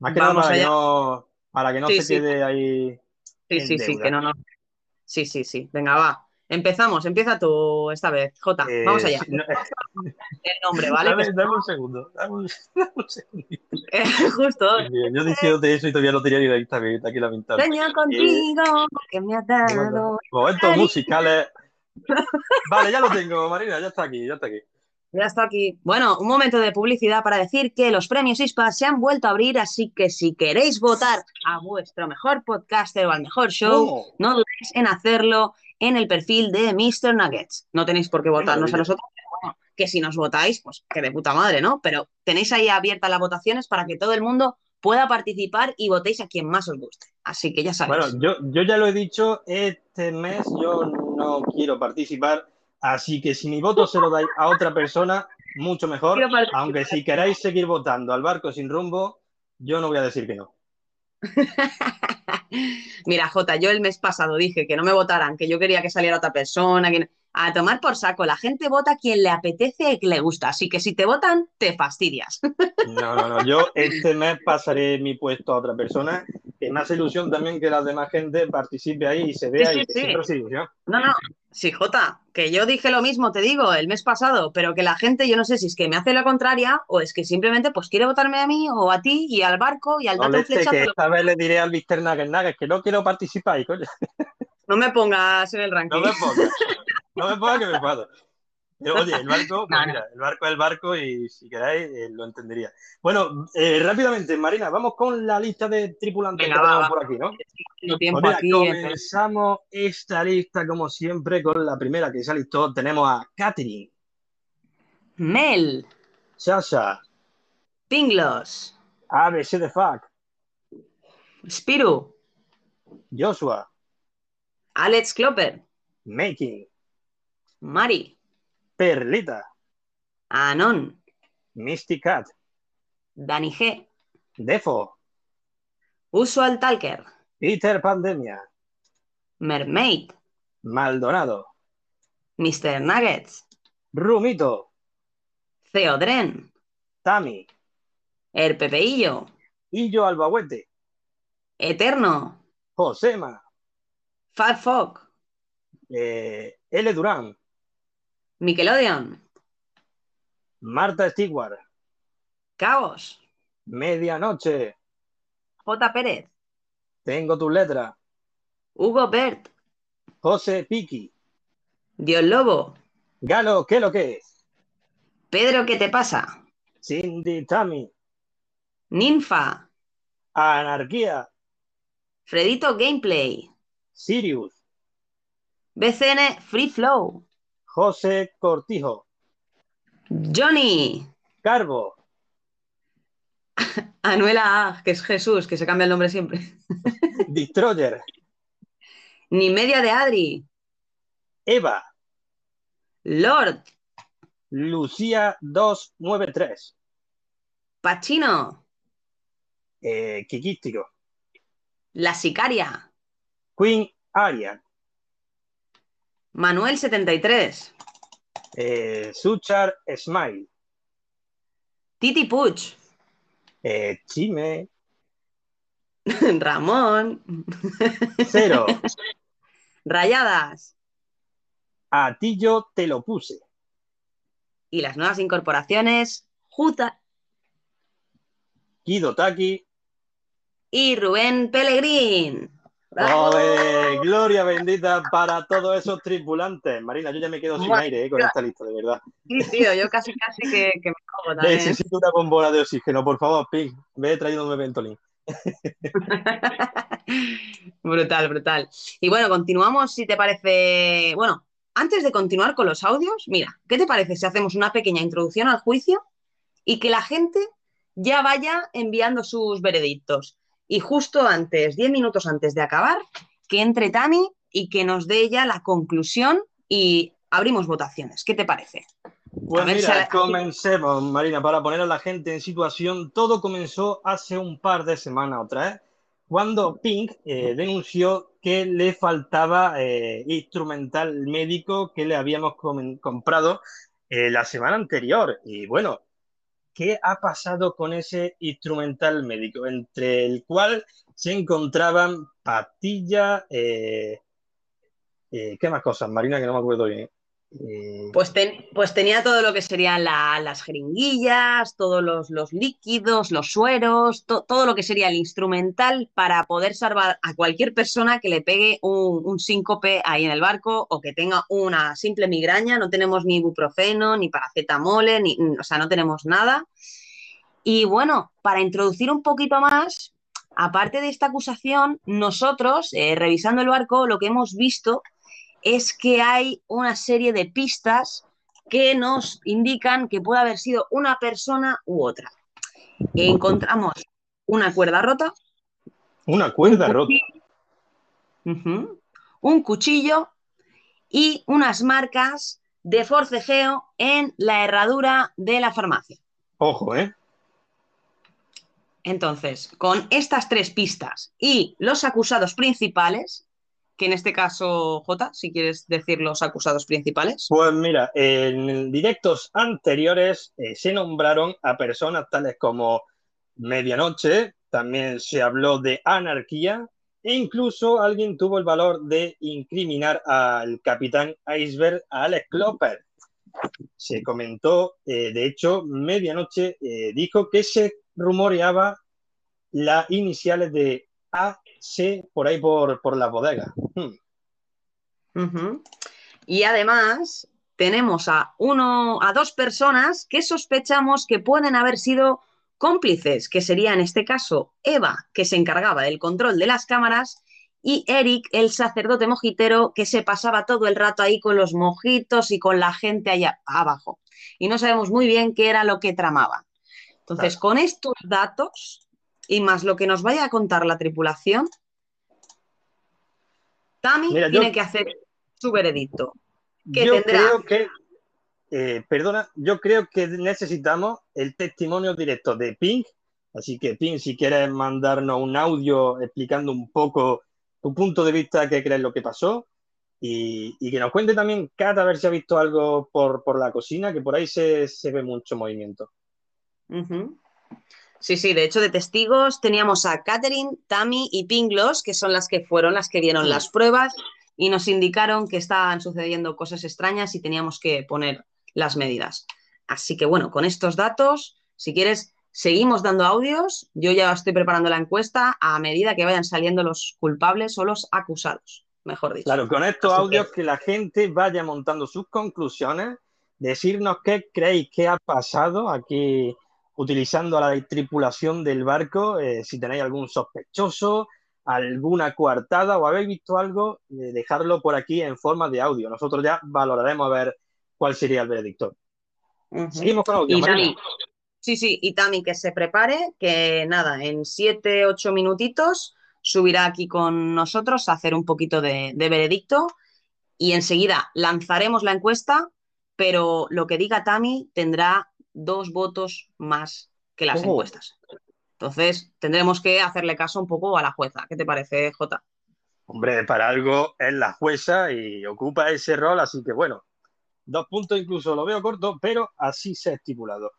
B: Más que
A: Vamos
B: nada para que no, para que no se quede ahí
A: Sí,
B: en
A: sí, sí, que no, no. Sí, sí, sí. Venga, va. Empezamos, empieza tú esta vez, Jota.
B: Eh,
A: Vamos allá.
B: sí, no-
A: El nombre, ¿vale?
B: Dame, un segundo, dame un, dame un segundito.
A: Justo.
B: Yo diciéndote eso y todavía no tenía ni la lista abierta, aquí lamentable.
A: Sueño
B: Eh,
A: contigo, que me has dado.
B: momentos musicales. Vale, ya lo tengo, Marina, ya está aquí, ya está aquí.
A: Ya está aquí. Bueno, un momento de publicidad para decir que los premios ISPA se han vuelto a abrir, así que si queréis votar a vuestro mejor podcaster o al mejor show,
B: ¿Cómo?
A: no dudéis en hacerlo en el perfil de Mr. Nuggets. No tenéis por qué votarnos a nosotros, bueno, que si nos votáis, pues que de puta madre, ¿no? Pero tenéis ahí abiertas las votaciones para que todo el mundo pueda participar y votéis a quien más os guste. Así que ya sabéis.
B: Bueno, yo, yo ya lo he dicho, este mes yo no quiero participar, así que si mi voto se lo dais a otra persona, mucho mejor. Aunque si queráis seguir votando al barco sin rumbo, yo no voy a decir que no.
A: Mira, Jota, yo el mes pasado dije que no me votaran, que yo quería que saliera otra persona, que... a tomar por saco. La gente vota quien le apetece y que le gusta. Así que si te votan, te fastidias.
B: No, no, no. Yo este mes pasaré mi puesto a otra persona, que me hace ilusión también que la demás gente participe ahí y se vea
A: Sí, sí,
B: y que
A: sí.
B: siempre hace ilusión.
A: No, no, sí, Jota, que yo dije lo mismo, te digo, el mes pasado, pero que la gente, yo no sé si es que me hace la contraria o es que simplemente pues quiere votarme a mí o a ti y al barco y al
B: No
A: dato
B: le
A: en flecha.
B: que
A: pero
B: esta vez le diré al Mr. Nugget Nugget que no quiero participar y coño.
A: No me pongas en el ranking.
B: No me pongas. No me pongas que me enfado. Oye, el barco, pues mira, el barco es el barco y si queráis eh, lo entendería. Bueno, eh, rápidamente, Marina, vamos con la lista de tripulantes
A: Venga,
B: que tenemos por aquí, ¿no?
A: Tiempo
B: Pues mira,
A: aquí.
B: comenzamos esta lista, como siempre, con la primera que se ha listado. Tenemos a Catherine,
A: Mel,
B: Sasha,
A: Pinglos,
B: ABC de Fuck,
A: Spiru,
B: Joshua,
A: Alex Klopper,
B: Making,
A: Mari,
B: Perlita,
A: Anon,
B: Misty Cat,
A: Dani G,
B: Defo,
A: Usual Talker,
B: Peter Pandemia,
A: Mermaid,
B: Maldonado,
A: Mr. Nuggets,
B: Rumito,
A: Theodren,
B: Tami,
A: El Pepeillo,
B: Illo Albahuete,
A: Eterno,
B: Josema,
A: Fat Fog,
B: eh, L. Durán,
A: Nickelodeon,
B: Marta Stewart,
A: Caos,
B: Medianoche,
A: J. Pérez,
B: Tengo tus letras,
A: Hugo Bert,
B: José Piki,
A: Dios Lobo,
B: Galo, ¿qué lo que es?
A: Pedro, ¿qué te pasa?
B: Cindy Tami,
A: Ninfa,
B: Anarquía,
A: Fredito Gameplay,
B: Sirius,
A: BCN Free Flow,
B: José Cortijo,
A: Johnny,
B: Carbo,
A: Anuela A, que es Jesús, que se cambia el nombre siempre,
B: Destroyer,
A: Ni Media de Adri,
B: Eva,
A: Lord,
B: Lucía 293,
A: Pachino,
B: eh, Kikístico,
A: La Sicaria,
B: Queen Aria,
A: Manuel 73,
B: eh, Suchar Smile,
A: Titi Puch,
B: eh, Chime,
A: Ramón,
B: Cero,
A: Rayadas.
B: A ti yo te lo puse,
A: y las nuevas incorporaciones, Juta.
B: Kido Taki,
A: y Rubén Pellegrín.
B: ¡Ole! Gloria bendita para todos esos tripulantes. Marina, yo ya me quedo sin aire eh, con esta lista, de verdad.
A: Sí, tío, yo casi casi que, que me cojo también.
B: Necesito una bombona de oxígeno, por favor, Pink. Ve trayéndome Ventolin.
A: Brutal, brutal. Y bueno, continuamos si te parece. Bueno, antes de continuar con los audios, mira, ¿qué te parece si hacemos una pequeña introducción al juicio y que la gente ya vaya enviando sus veredictos? Y justo antes, 10 minutos antes de acabar, que entre Tami y que nos dé ella la conclusión y abrimos votaciones. ¿Qué te parece?
B: Pues mira,
A: la-
B: comencemos, Marina, para poner a la gente en situación. Todo comenzó hace un par de semanas otra vez, cuando Pink eh, denunció que le faltaba eh, instrumental médico que le habíamos comprado eh, la semana anterior. Y bueno, ¿qué ha pasado con ese instrumental médico? Entre el cual se encontraban pastillas, eh, eh, ¿qué más cosas, Marina? Que no me acuerdo bien. Eh,
A: Pues, ten- pues tenía todo lo que serían la- las jeringuillas, todos los, los líquidos, los sueros, to- todo lo que sería el instrumental para poder salvar a cualquier persona que le pegue un, un síncope ahí en el barco o que tenga una simple migraña. No tenemos ni ibuprofeno, ni paracetamol, ni, o sea, no tenemos nada. Y bueno, para introducir un poquito más, aparte de esta acusación, nosotros, eh, revisando el barco, lo que hemos visto es que hay una serie de pistas que nos indican que puede haber sido una persona u otra. Encontramos una cuerda rota,
B: Una cuerda rota.
A: ujú, un cuchillo y unas marcas de forcejeo en la herradura de la farmacia.
B: Ojo, ¿eh?
A: Entonces, con estas tres pistas y los acusados principales, que en este caso, Jota, si quieres decir los acusados principales.
B: Pues mira, en directos anteriores eh, se nombraron a personas tales como Medianoche, también se habló de anarquía e incluso alguien tuvo el valor de incriminar al capitán Iceberg, a Alex Klopper. Se comentó, eh, de hecho, Medianoche eh, dijo que se rumoreaba las iniciales de AC por ahí por, por la bodega. Hmm.
A: Y además tenemos a uno, a dos personas que sospechamos que pueden haber sido cómplices, que sería en este caso Eva, que se encargaba del control de las cámaras, y Eric, el sacerdote mojitero, que se pasaba todo el rato ahí con los mojitos y con la gente allá abajo. Y no sabemos muy bien qué era lo que tramaban. Entonces, con estos datos y más lo que nos vaya a contar la tripulación, Tami
B: Mira, yo-
A: tiene que hacer su veredicto. que
B: Yo
A: tendrá
B: creo que, eh, perdona, yo creo que necesitamos el testimonio directo de Pink. Así que, Pink, si quieres mandarnos un audio explicando un poco tu punto de vista, qué crees lo que pasó. Y, y que nos cuente también Kat a ver si ha visto algo por, por la cocina, que por ahí se, se ve mucho movimiento.
A: Ujú. Sí, sí, de hecho, de testigos teníamos a Catherine, Tammy y Pinglos, que son las que fueron las que vieron las pruebas y nos indicaron que estaban sucediendo cosas extrañas y teníamos que poner las medidas. Así que bueno, con estos datos, si quieres, seguimos dando audios. Yo ya estoy preparando la encuesta a medida que vayan saliendo los culpables o los acusados, mejor dicho.
B: Claro, con estos
A: Así
B: audios que la gente vaya montando sus conclusiones, decirnos qué creéis que ha pasado aquí utilizando a la tripulación del barco, eh, si tenéis algún sospechoso, alguna coartada o habéis visto algo, eh, dejarlo por aquí en forma de audio. Nosotros ya valoraremos a ver cuál sería el veredictor.
A: Ujú.
B: Seguimos con audio,
A: Y. Tami, sí, sí, y Tami que se prepare, que nada, en siete, ocho minutitos subirá aquí con nosotros a hacer un poquito de, de veredicto y enseguida lanzaremos la encuesta, pero lo que diga Tami tendrá dos votos más que las encuestas. Entonces tendremos que hacerle caso un poco a la jueza. ¿Qué te parece, Jota?
B: Hombre, para algo es la jueza y ocupa ese rol, así que bueno, dos puntos incluso lo veo corto, pero así se ha estipulado.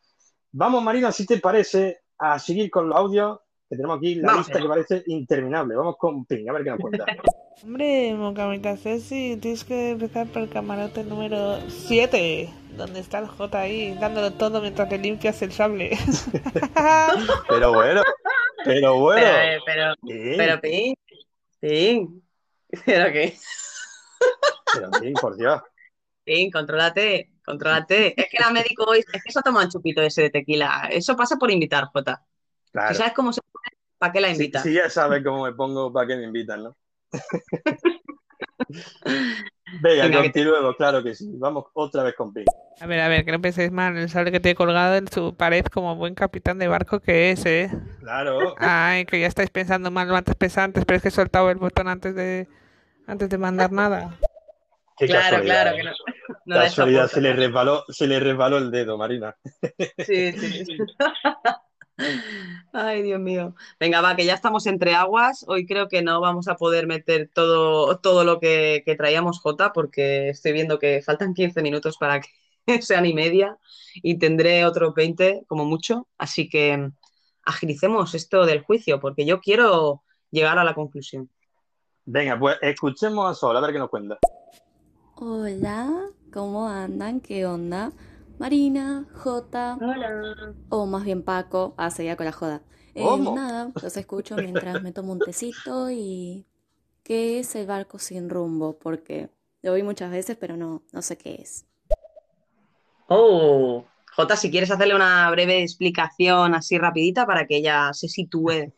B: Vamos, Marina, si te parece, a seguir con los audios, que tenemos aquí la
D: Vamos.
B: lista que parece interminable. Vamos con Ping, a ver qué nos cuenta.
D: Hombre, Mocamita Ceci, tienes que empezar por el camarote número 7, donde está el J ahí, dándolo todo mientras que limpias el sable.
B: Pero bueno, pero bueno.
A: Pero, pero,
B: Sí.
A: pero, Pin, Pin, pero qué.
B: Pero Ping, por Dios.
A: Pin, contrólate, contrólate. Es que la médico hoy, es que eso toma un chupito ese de tequila. Eso pasa por invitar, Jota.
B: Claro.
A: Si sabes cómo se pone, ¿para qué la invitas?
B: si ya sabes cómo me pongo, ¿para qué me invitan, no? Venga,
D: Venga, que te-
B: continuemos, claro que sí. Vamos otra vez con Ping.
D: A ver, a ver, que no penséis mal, el sable que te he colgado en su pared como buen capitán de barco que es, ¿eh?
B: Claro.
D: Ay, que ya estáis pensando mal antes pesantes, pero es que he soltado el botón antes de antes de mandar nada.
B: Qué
A: Claro,
B: casualidad,
A: claro,
B: ¿eh?
A: que no, no esa
B: Casualidad, se le resbaló, se le resbaló el dedo, Marina.
A: Sí, sí, sí. Ay, Dios mío. Venga, va, que ya estamos entre aguas. Hoy creo que no vamos a poder meter todo, todo lo que, que traíamos, Jota, porque estoy viendo que faltan 15 minutos para que sean y media y tendré otros 20 como mucho. Así que agilicemos esto del juicio, porque yo quiero llegar a la conclusión.
B: Venga, pues escuchemos a Sol, a ver qué nos cuenta.
P: Hola, ¿cómo andan? ¿Qué onda? Marina, Jota.
A: Hola.
P: O más bien Paco. Ah, seguía con la joda. Eh,
B: ¿Cómo?
P: nada, los escucho mientras me tomo un tecito y... ¿Qué es el barco sin rumbo? Porque lo oí muchas veces, pero no, no sé qué es.
A: Oh, Jota, si quieres hacerle una breve explicación así rapidita para que ella se sitúe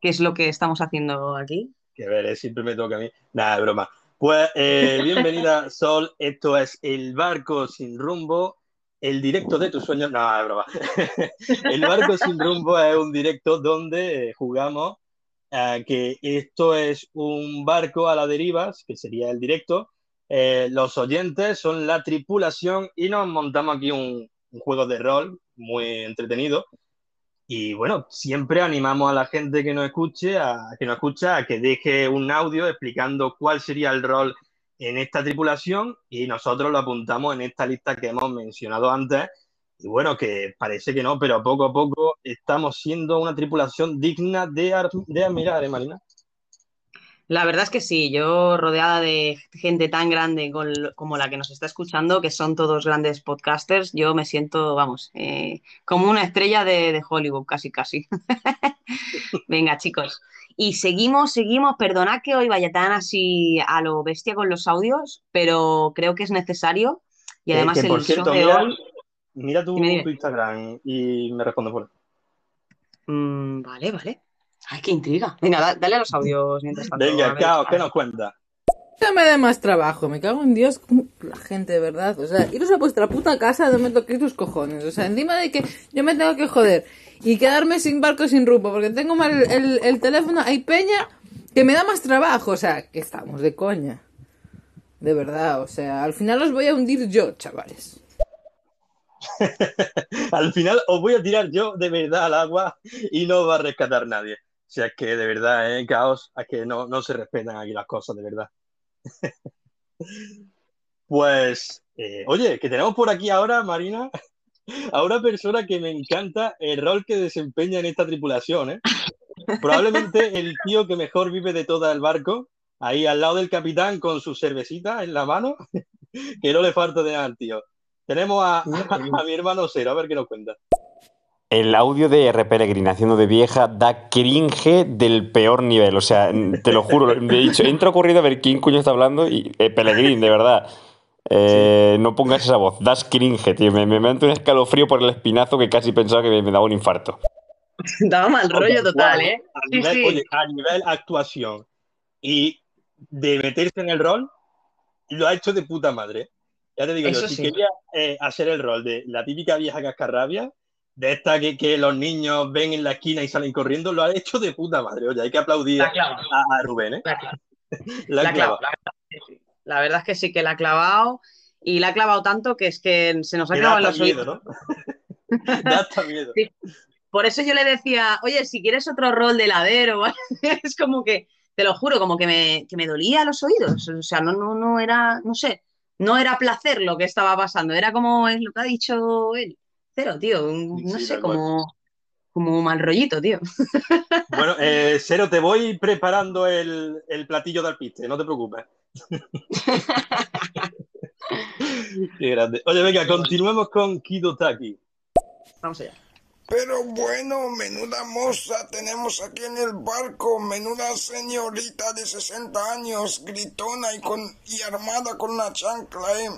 A: qué es lo que estamos haciendo aquí.
B: Que ver, eh, siempre me toca a mí. Nada, broma. Pues eh, bienvenida, Sol. Esto es El Barco Sin Rumbo, el directo de tus sueños. No, es broma. el Barco Sin Rumbo es un directo donde eh, jugamos a que esto es un barco a la deriva, que sería el directo. Eh, los oyentes son la tripulación y nos montamos aquí un, un juego de rol muy entretenido. Y bueno, siempre animamos a la gente que nos escuche, a que nos escucha, a que deje un audio explicando cuál sería el rol en esta tripulación y nosotros lo apuntamos en esta lista que hemos mencionado antes. Y bueno, que parece que no, pero poco a poco estamos siendo una tripulación digna de, de admirar, ¿eh, Marina?
A: La verdad es que sí, yo rodeada de gente tan grande con- como la que nos está escuchando, que son todos grandes podcasters, yo me siento, vamos, eh, como una estrella de, de Hollywood, casi, casi. Venga, chicos. Y seguimos, seguimos, perdonad que hoy vaya tan así a lo bestia con los audios, pero creo que es necesario. Y
B: Eh,
A: además
B: que por
A: el
B: cierto,
A: show de
B: mira,
A: hoy...
B: mira tu, Instagram y me responde por ahí.
A: Mm, vale, vale. Ay, qué intriga. Venga, da- dale a los audios mientras tanto.
B: Venga,
A: ver.
B: Cao, ¿qué nos cuenta?
N: Me dé más trabajo, me cago en Dios, como la gente, de verdad. O sea, iros a vuestra puta casa, no me toquéis tus cojones. O sea, encima de que yo me tengo que joder y quedarme sin barco, sin rumbo, porque tengo mal el, el- el teléfono, hay peña que me da más trabajo. O sea, que estamos de coña. De verdad, o sea, al final os voy a hundir yo, chavales.
B: Al final os voy a tirar yo de verdad al agua y no va a rescatar nadie. O sea, es que de verdad, ¿eh? Caos, es que no, no se respetan aquí las cosas, de verdad. Pues, eh, oye, que tenemos por aquí ahora, Marina, a una persona que me encanta el rol que desempeña en esta tripulación, ¿eh? Probablemente el tío que mejor vive de todo el barco, ahí al lado del capitán con su cervecita en la mano, que no le falta de nada tío. Tenemos a, a mi hermano Cero, a ver qué nos cuenta.
Q: El audio de R. Pellegrin haciendo de vieja da cringe del peor nivel. O sea, te lo juro. De hecho, entra corriendo a ver quién coño está hablando y eh, de verdad. Eh, No pongas esa voz. Das cringe, tío. Me, me, me un escalofrío por el espinazo que casi pensaba que me, me daba un infarto.
A: Daba mal rollo
B: Oye,
A: total, ¿eh?
B: A
A: Sí,
B: nivel,
A: sí.
B: Oye, a nivel actuación y de meterse en el rol, lo ha hecho de puta madre. Ya te digo yo,
A: Eso
B: si
A: sí.
B: quería eh, hacer el rol de la típica vieja cascarrabia, de esta que, que los niños ven en la esquina y salen corriendo, lo ha hecho de puta madre. Oye, hay que aplaudir
A: La
B: a, Rubén, ¿eh?
A: La clava.
B: La
A: La
B: ha
A: clava,
B: clavado.
A: la verdad es que sí que la ha clavado y la ha clavado tanto que es que se nos ha clavado en los
B: miedo,
A: oídos.
B: ¿no? Da hasta miedo.
A: Sí. Por eso yo le decía, oye, si quieres otro rol de heladero, es como que, te lo juro, como que me, que me dolía los oídos. O sea, no, no, no era, no sé, no era placer lo que estaba pasando, era como es lo que ha dicho él. Cero, tío, un- no
B: Sí,
A: sé, como, como mal rollito, tío.
B: Bueno, eh, Cero, te voy preparando el, el platillo de alpiste, no te preocupes. Qué grande. Oye, venga, continuemos con Kido Taki.
A: Vamos allá.
F: Pero bueno, menuda moza tenemos aquí en el barco, menuda señorita de 60 años, gritona y, con, y armada con una chancla, ¿eh?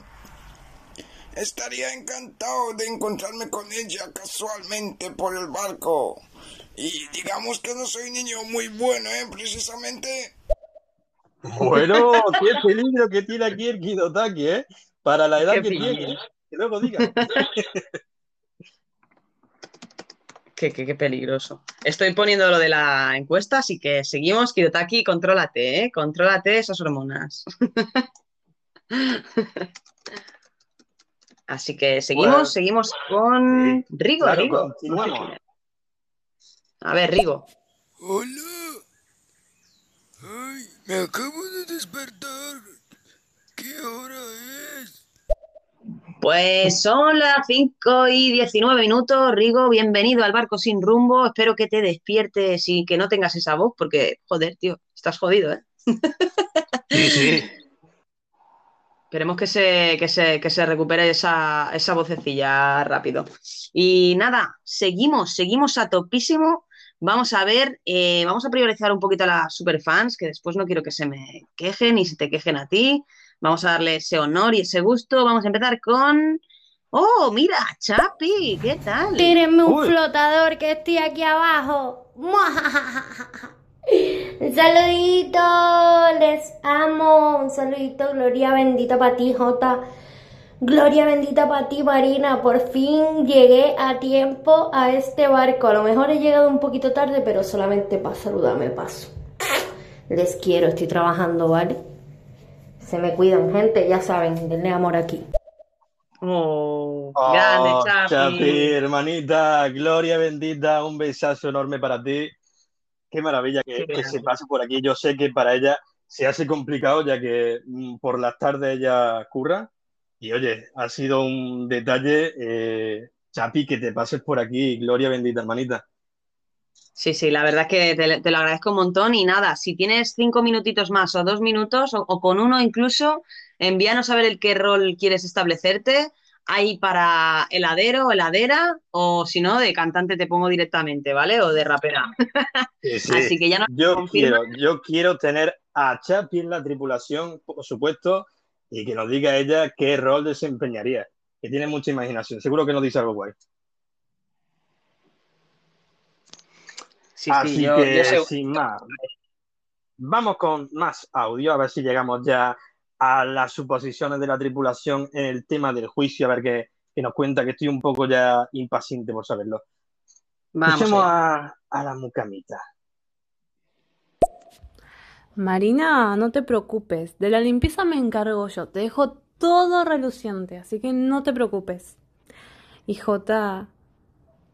F: Estaría encantado de encontrarme con ella casualmente por el barco. Y digamos que no soy niño muy bueno, ¿eh? Precisamente.
B: Bueno, qué peligro que tiene aquí el Kido Taki, ¿eh? Para la edad
A: Qué
B: que
A: peligro.
B: tiene, ¿eh? Que luego diga.
A: Qué, qué, qué peligroso. Estoy poniendo lo de la encuesta, así que seguimos. Kirotaki, contrólate, ¿eh? Contrólate esas hormonas. Así que seguimos, seguimos con Rigo,
B: claro,
A: Rigo.
B: continuamos.
A: A ver, Rigo.
F: Hola. Ay, me acabo de despertar. ¿Qué hora es?
A: Pues son las 5 y 19 minutos. Rigo, bienvenido al barco sin rumbo. Espero que te despiertes y que no tengas esa voz, porque, joder, tío, estás jodido, ¿eh?
B: Sí, sí.
A: Esperemos que se, que se, que se recupere esa, esa vocecilla rápido. Y nada, seguimos, seguimos a topísimo. Vamos a ver, eh, vamos a priorizar un poquito a las superfans, que después no quiero que se me quejen y se te quejen a ti. Vamos a darle ese honor y ese gusto. Vamos a empezar con. ¡Oh, mira! Chapi, ¿qué tal?
R: Tírenme un
B: Uy.
R: flotador que estoy aquí abajo. Un saludito, les amo. Un saludito, gloria bendita para ti, Jota. Gloria bendita para ti, Marina. Por fin llegué a tiempo a este barco. A lo mejor he llegado un poquito tarde, pero solamente para saludarme paso. Les quiero, estoy trabajando, ¿vale? Se me cuidan, gente, ya saben, denle amor aquí.
A: Oh,
B: Oh,
A: grande, Chapi.
B: Chapi, hermanita, gloria bendita, un besazo enorme para ti. Qué maravilla que, se pase por aquí. Yo sé que para ella se hace complicado ya que mm, por las tardes ella curra. Y oye, ha sido un detalle, eh, Chapi, que te pases por aquí. Gloria bendita, hermanita.
A: Sí, sí, la verdad es que te, te lo agradezco un montón y nada, si tienes cinco minutitos más o dos minutos o, o con uno incluso, envíanos a ver el qué rol quieres establecerte. Hay para heladero, heladera o si no, de cantante te pongo directamente, ¿vale? O de rapera.
B: Sí, sí.
A: Así que ya no
B: Yo quiero, yo quiero tener a Chapi en la tripulación, por supuesto, y que nos diga ella qué rol desempeñaría. Que tiene mucha imaginación. Seguro que nos dice algo guay.
A: Sí, sí,
B: Así
A: yo-
B: que,
A: yo sé-
B: sin más, vamos con más audio, a ver si llegamos ya a las suposiciones de la tripulación en el tema del juicio, a ver qué, qué nos cuenta, que estoy un poco ya impaciente por saberlo.
A: Vamos
B: a, a la mucamita.
S: Marina, no te preocupes. De la limpieza me encargo yo. Te dejo todo reluciente, así que no te preocupes. Y Jota,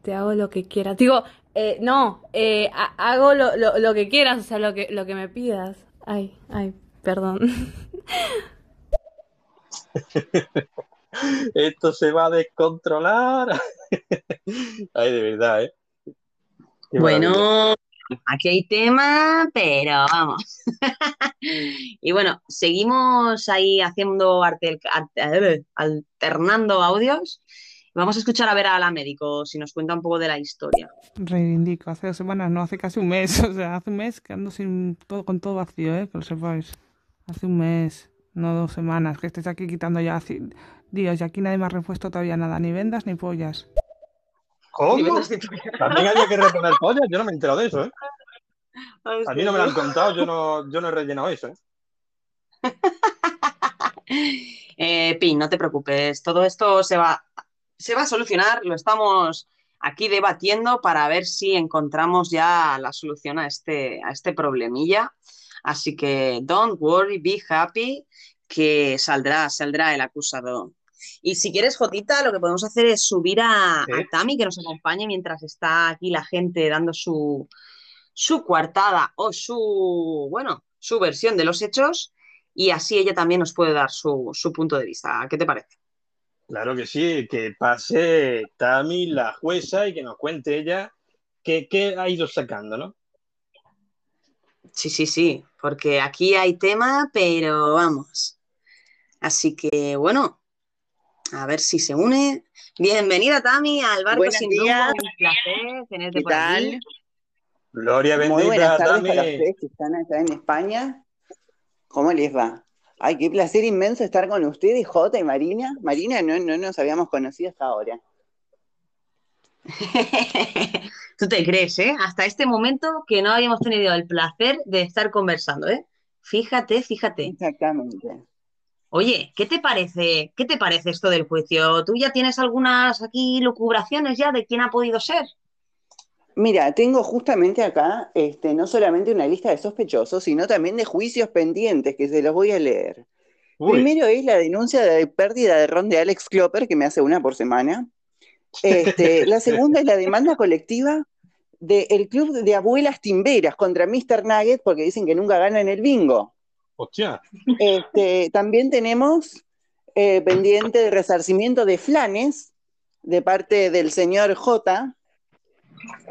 S: te hago lo que quieras. Digo, eh, no, eh, ha- hago lo, lo- lo que quieras, o sea, lo que, lo que me pidas. Ay, ay, perdón.
B: Esto se va a descontrolar. Ay, de verdad, ¿eh? Qué maravilla.
A: Bueno, aquí hay tema, pero vamos. Y bueno, seguimos ahí haciendo arte, arte- alternando audios. Vamos a escuchar a ver a la médico si nos cuenta un poco de la historia.
D: Reivindico, hace dos semanas, no, hace casi un mes, o sea, hace un mes que ando sin todo, con todo vacío, ¿eh? Que lo sepáis. Hace un mes, no dos semanas, que estáis aquí quitando ya días y aquí nadie me ha repuesto todavía nada, ni vendas ni pollas.
B: ¿Cómo? También había que reponer pollas, yo no me he enterado de eso, ¿eh? A mí no me lo han contado, yo no, yo no he rellenado eso, ¿eh?
A: Eh, Pin, no te preocupes, todo esto se va, se va a solucionar, lo estamos aquí debatiendo para ver si encontramos ya la solución a este, a este problemilla. Así que don't worry, be happy, que saldrá, saldrá el acusado. Y si quieres, Jotita, lo que podemos hacer es subir a, a Tami, que nos acompañe mientras está aquí la gente dando su, su coartada o su, bueno, su versión de los hechos y así ella también nos puede dar su, su punto de vista. ¿Qué te parece?
B: Claro que sí, que pase Tami, la jueza, y que nos cuente ella qué, qué ha ido sacando, ¿no?
A: Sí, sí, sí, porque aquí hay tema, pero vamos. Así que bueno, a ver si se une. Bienvenida, Tami, al barco
G: Buenos
A: sin
G: días.
A: rumbo. Un placer tenerte
G: ¿Qué
A: por aquí.
G: tal?
B: Gloria
G: Muy
B: bendita,
G: buenas tardes
B: Tami.
G: para ustedes que están acá en España. ¿Cómo les va? Ay, qué placer inmenso estar con ustedes, Jota y Marina. Marina, no, no nos habíamos conocido hasta ahora.
A: Tú te crees, ¿eh? Hasta este momento que no habíamos tenido el placer de estar conversando, ¿eh? Fíjate, fíjate.
G: Exactamente.
A: Oye, ¿qué te parece? ¿Qué te parece esto del juicio? ¿Tú ya tienes algunas aquí lucubraciones ya de quién ha podido ser?
G: Mira, tengo justamente acá este, no solamente una lista de sospechosos, sino también de juicios pendientes que se los voy a leer.
B: Uy.
G: Primero es la denuncia de pérdida de ron de Alex Klopper, que me hace una por semana. Este, la segunda es la demanda colectiva del club de abuelas timberas contra Mr. Nugget porque dicen que nunca ganan el bingo.
B: Hostia.
G: Este, también tenemos eh, pendiente de resarcimiento de flanes de parte del señor J.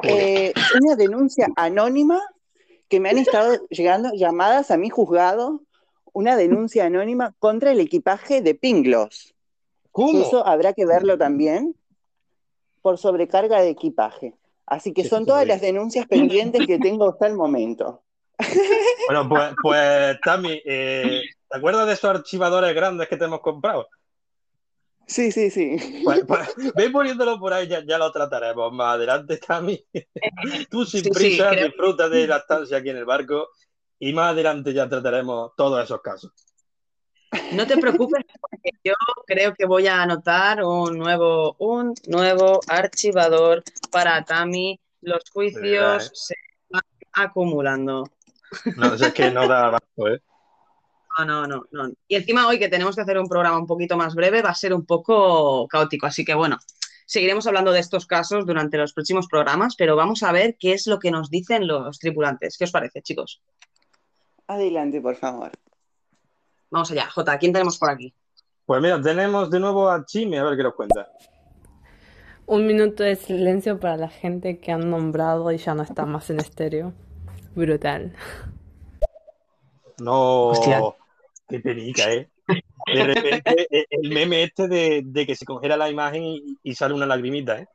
G: Eh, una denuncia anónima que me han estado llegando llamadas a mi juzgado, una denuncia anónima contra el equipaje de Pinglos.
B: ¿Cómo?
G: Eso habrá que verlo también por sobrecarga de equipaje. Así que
B: Sí,
G: son todas las denuncias pendientes que tengo hasta el momento.
B: Bueno, pues, pues Tami, eh, ¿te acuerdas de esos archivadores grandes que te hemos comprado?
G: Sí, sí, sí.
B: Pues, pues, ve poniéndolo por ahí, ya, ya lo trataremos más adelante, Cami. Tú sin
A: Sí, sí,
B: prisa
A: creo-
B: disfruta de la estancia aquí en el barco y más adelante ya trataremos todos esos casos.
A: No te preocupes, porque yo creo que voy a anotar un nuevo, un nuevo archivador para Tami. Los juicios
B: verdad, ¿eh?
A: se van acumulando.
B: No, es que no da abasto, ¿eh?
A: No, no, no, no. Y encima hoy que tenemos que hacer un programa un poquito más breve, va a ser un poco caótico. Así que bueno, seguiremos hablando de estos casos durante los próximos programas, pero vamos a ver qué es lo que nos dicen los tripulantes. ¿Qué os parece, chicos?
G: Adelante, por favor.
A: Vamos allá. Jota, ¿quién tenemos por aquí?
B: Pues mira, tenemos de nuevo a Chimi, a ver qué nos cuenta.
S: Un minuto de silencio para la gente que han nombrado y ya no está más en estéreo. Brutal.
B: No,
A: Hostia.
B: qué penica, ¿eh? De repente, eh, el meme este de, de que se congela la imagen y, y sale una lagrimita, ¿eh?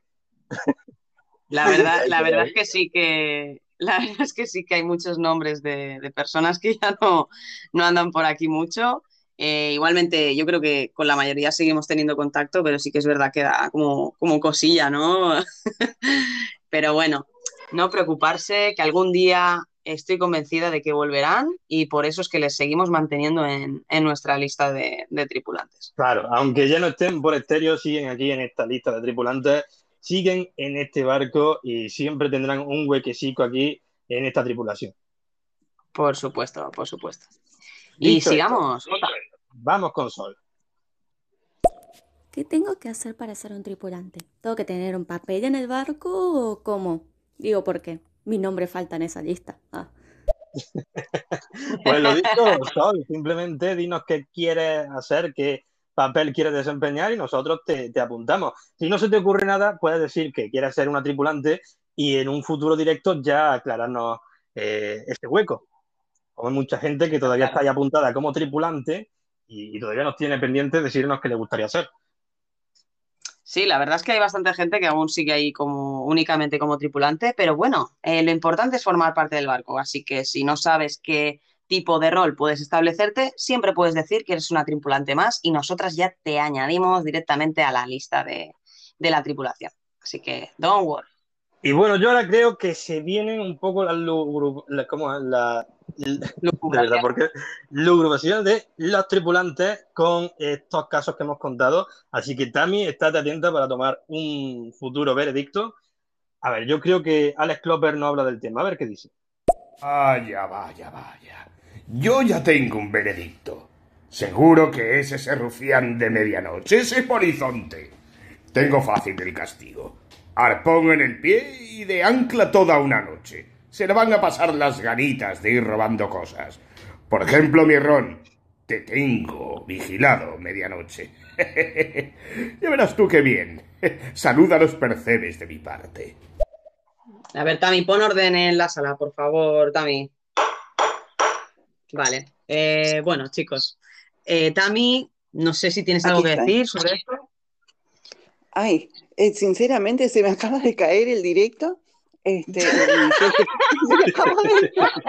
A: La verdad, la verdad es que sí que, la verdad es que sí que hay muchos nombres de, de personas que ya no, no andan por aquí mucho. Eh, igualmente, yo creo que con la mayoría seguimos teniendo contacto, pero sí que es verdad que da como, como cosilla, ¿no? Pero bueno, no preocuparse, que algún día estoy convencida de que volverán y por eso es que les seguimos manteniendo en, en nuestra lista de, de tripulantes.
B: Claro, aunque ya no estén por estéreo, siguen aquí en esta lista de tripulantes, siguen en este barco y siempre tendrán un huequecico aquí en esta tripulación.
A: Por supuesto, por supuesto. Y
B: Dicho
A: sigamos.
B: esto, vamos con Sol.
P: ¿Qué tengo que hacer para ser un tripulante? ¿Tengo que tener un papel en el barco o cómo? Digo, ¿por qué? Mi nombre falta en esa lista. Ah.
B: Pues lo dicho, Sol, simplemente dinos qué quieres hacer, qué papel quieres desempeñar y nosotros te, te apuntamos. Si no se te ocurre nada, puedes decir que quieres ser una tripulante y en un futuro directo ya aclararnos eh, este hueco. Como hay mucha gente que todavía está ahí apuntada como tripulante y, y todavía nos tiene pendiente decirnos qué le gustaría ser.
A: Sí, la verdad es que hay bastante gente que aún sigue ahí como únicamente como tripulante, pero bueno, eh, lo importante es formar parte del barco, así que si no sabes qué tipo de rol puedes establecerte, siempre puedes decir que eres una tripulante más y nosotras ya te añadimos directamente a la lista de, de la tripulación. Así que, don't worry.
B: Y bueno, yo ahora creo que se vienen un poco las la, ¿cómo es? La- la- de verdad, porque lucubraciones de los tripulantes con estos casos que hemos contado. Así que Tami, estate atenta para tomar un futuro veredicto. A ver, yo creo que Alex Klopper no habla del tema. A ver qué dice.
T: Vaya, vaya, vaya. Yo ya tengo un veredicto. Seguro que es ese rufián de medianoche, ese polizonte. Tengo fácil el castigo. Arpón en el pie y de ancla toda una noche. Se le van a pasar las ganitas de ir robando cosas. Por ejemplo, mi ron. Te tengo vigilado medianoche. ya verás tú qué bien. Saluda a los percebes de mi parte.
A: A ver, Tami, pon orden en la sala, por favor, Tami. Vale. Eh, bueno, chicos. Eh, Tami, no sé si tienes algo
G: Aquí
A: que decir sobre esto.
G: Ay, eh, sinceramente se me acaba de caer el directo. Este,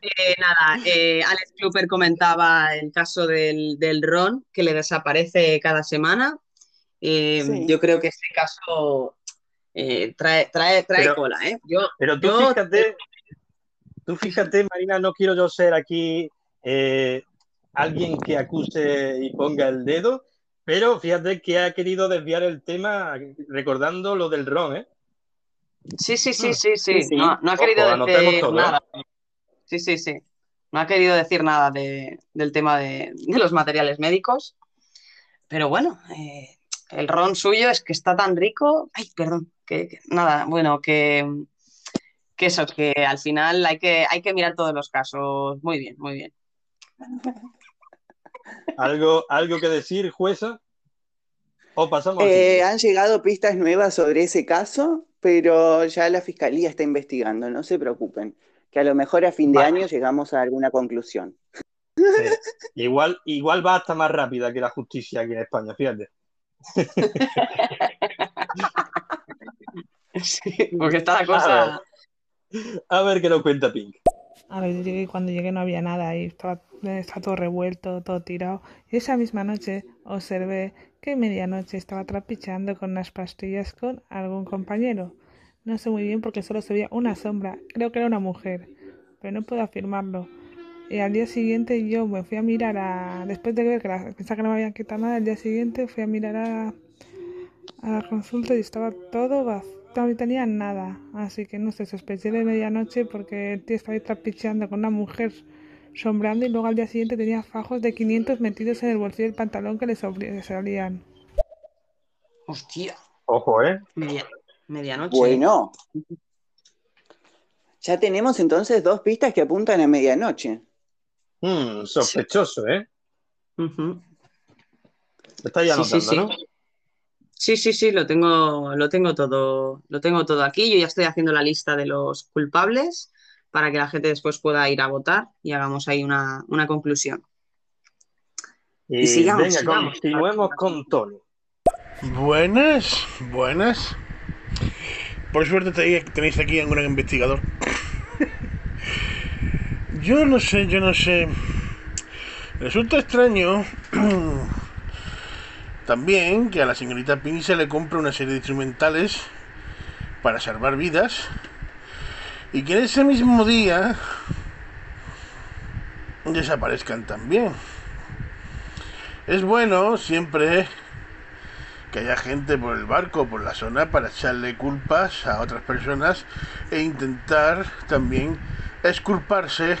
A: Eh, nada, eh, Alex Kluper comentaba el caso del, del ron que le desaparece cada semana. Eh,
G: Sí.
A: Yo creo que este caso eh, trae, trae, trae
B: Pero-
A: cola, ¿eh? Yo,
B: Pero tú
A: yo-
B: fíjate, tú fíjate, Marina, no quiero yo ser aquí eh, alguien que acuse y ponga el dedo, pero fíjate que ha querido desviar el tema recordando lo del ron, ¿eh?
A: Sí, sí, sí, sí, sí.
B: Sí.
A: No, no ha querido
B: Ojo,
A: decir
B: todo, ¿eh?
A: nada. Sí, sí, sí. No ha querido decir nada de- del tema de, de los materiales médicos. Pero bueno, eh, el ron suyo es que está tan rico. Ay, perdón, que, que- nada, bueno, que, que eso, que al final hay que, hay que mirar todos los casos. Muy bien, muy bien.
B: ¿Algo, algo que decir, jueza? ¿O pasamos
G: Eh, han llegado pistas nuevas sobre ese caso, pero ya la fiscalía está investigando, no se preocupen, que a lo mejor a fin de
B: Vale.
G: año llegamos a alguna conclusión.
B: Sí. Igual, igual va hasta más rápida que la justicia aquí en España, fíjate.
A: Sí, porque está la cosa.
B: A ver qué nos cuenta Pink.
D: A ver, yo llegué cuando llegué no había nada y estaba todo revuelto, todo tirado. Esa misma noche observé que medianoche estaba trapicheando con unas pastillas con algún compañero. No sé muy bien porque solo se veía una sombra, creo que era una mujer, pero no puedo afirmarlo. Y al día siguiente yo me fui a mirar a. Después de ver que pensaba que no me habían quitado nada, al día siguiente fui a mirar a, a la consulta y estaba todo vacío. No tenía nada. Así que no sé, sospeché de medianoche porque el tío estaba ahí trapicheando con una mujer sombreando y luego al día siguiente tenía fajos de 500 metidos en el bolsillo del pantalón que le salían.
A: Hostia.
B: Ojo, ¿eh?
A: Media- medianoche.
G: Bueno. Ya tenemos entonces dos pistas que apuntan a medianoche.
B: Mm, sospechoso, ¿eh?
A: Sí,
B: anotando,
A: sí.
B: ¿no?
A: Sí, sí, sí, lo tengo, lo tengo todo, lo tengo todo aquí. Yo ya estoy haciendo la lista de los culpables para que la gente después pueda ir a votar y hagamos ahí una, una conclusión. Y
B: Y
A: sigamos,
B: venga,
A: sigamos.
B: continuemos con Tony.
T: Buenas, buenas. Por suerte te- tenéis aquí a un gran investigador. Yo no sé, yo no sé. Resulta extraño también que a la señorita Pink se le compre una serie de instrumentales para salvar vidas y que en ese mismo día desaparezcan también. Es bueno siempre que haya gente por el barco, por la zona, para echarle culpas a otras personas e intentar también exculparse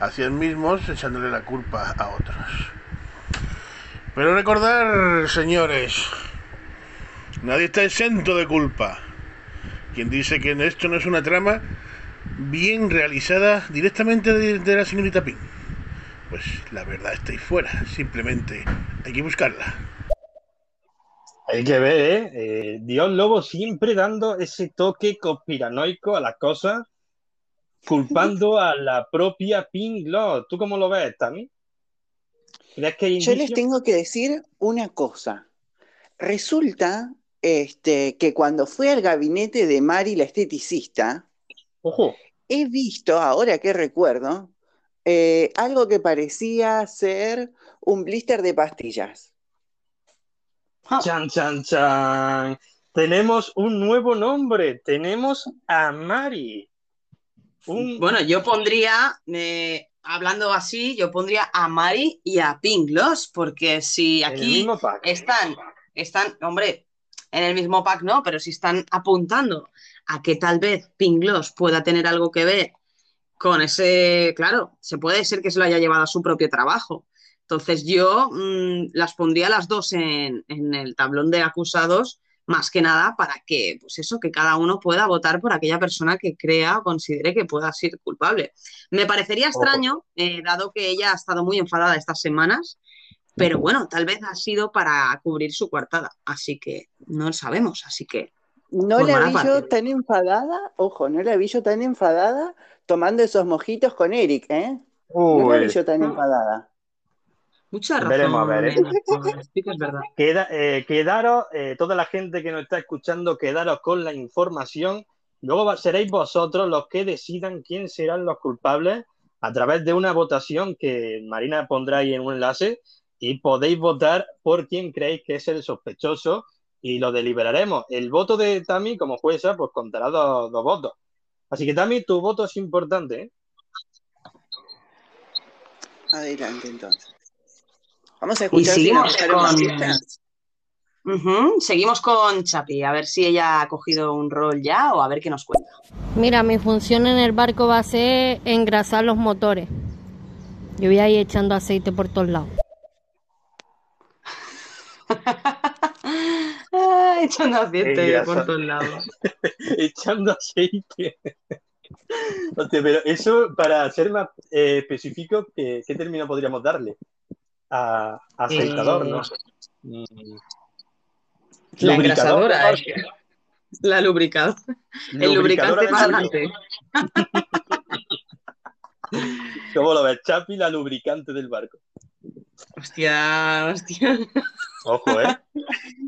T: hacia ellos mismos echándole la culpa a otros. Pero recordar, señores, nadie está exento de culpa. Quien dice que esto no es una trama bien realizada directamente de, de la señorita Pink. Pues la verdad está ahí fuera, simplemente hay que buscarla.
B: Hay que ver, ¿eh? Eh, Dios Lobo siempre dando ese toque conspiranoico a las cosas, culpando a la propia Pink Lord. ¿Tú cómo lo ves, Tami? ¿Crees que hay
G: Yo les tengo que decir una cosa. Resulta este, que cuando fui al gabinete de Mari, la esteticista,
B: Ojo.
G: he visto, ahora que recuerdo, eh, algo que parecía ser un blister de pastillas.
B: Chan, chan, chan. Tenemos un nuevo nombre. Tenemos a Mari. Un...
A: Bueno, yo pondría, eh, hablando así, yo pondría a Mari y a Pink Loss, porque si aquí
B: pack.
A: están, están, hombre, en el mismo pack no, pero si están apuntando a que tal vez Pink Loss pueda tener algo que ver con ese, claro, se puede ser que se lo haya llevado a su propio trabajo. Entonces yo mm, las pondría las dos en, en el tablón de acusados, más que nada para que, pues eso, que cada uno pueda votar por aquella persona que crea o considere que pueda ser culpable. Me parecería extraño, eh, dado que ella ha estado muy enfadada estas semanas, pero bueno, tal vez ha sido para cubrir su coartada, así que no lo sabemos, así que
G: No la vi
A: parte.
G: yo tan enfadada, ojo, no la vi yo tan enfadada tomando esos mojitos con Eric, ¿eh? No la vi yo tan enfadada.
A: Mucha razón.
B: Veremos a ver, ¿eh?
A: nena, sí que es verdad.
B: Queda, eh, quedaros, eh, toda la gente que nos está escuchando, quedaros con la información. Luego seréis vosotros los que decidan quién serán los culpables a través de una votación que Marina pondrá ahí en un enlace y podéis votar por quién creéis que es el sospechoso y lo deliberaremos. El voto de Tami como jueza pues contará dos, dos votos. Así que Tami, tu voto es importante. ¿eh?
G: Adelante, entonces. Vamos a
A: Y
G: escuchar si nos
A: seguimos
G: más
A: con, seguimos con Chapi, a ver si ella ha cogido un rol ya o a ver qué nos cuenta.
R: Mira, mi función en el barco va a ser engrasar los motores. Yo voy a ir echando aceite por todos lados.
A: Ah, echando aceite por todos lados.
B: Echando aceite. Hostia, pero eso, para ser más eh, específico, ¿qué, qué término podríamos darle? A, aceitador,
A: Eh,
B: ¿no?
A: La engrasadora, eh. la lubricadora. El lubricante parlante.
B: ¿Cómo lo ves? Chapi, la lubricante del barco.
A: Hostia, hostia.
B: Ojo, ¿eh?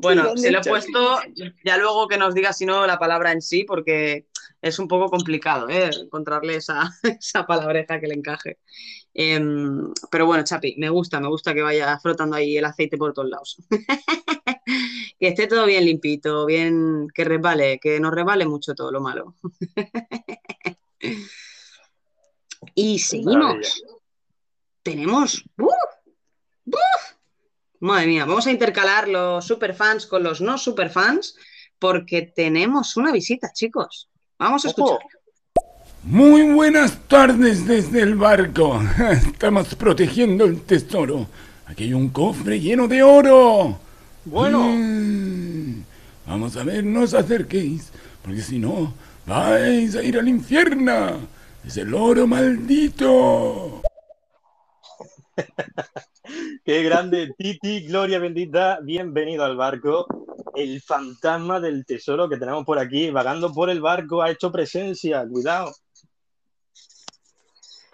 A: Bueno, se lo he puesto, ya luego que nos diga si no la palabra en sí, porque es un poco complicado ¿eh? encontrarle esa, esa palabreja que le encaje. Em, pero bueno, Chapi, me gusta, me gusta que vaya frotando ahí el aceite por todos lados. que esté todo bien limpito, bien, que resbale, que no resbale mucho todo lo malo. y seguimos. Tenemos. ¡Uf! ¡Uf! Madre mía, vamos a intercalar los superfans con los no superfans porque tenemos una visita, chicos. Vamos a escuchar.
U: Muy buenas tardes desde el barco. Estamos protegiendo el tesoro. Aquí hay un cofre lleno de oro.
B: Bueno.
U: Mm, Vamos a ver, no os acerquéis, porque si no, vais a ir al infierno. Es el oro maldito.
B: Qué grande, Titi, gloria bendita, bienvenido al barco. El fantasma del tesoro que tenemos por aquí, vagando por el barco, ha hecho presencia, cuidado.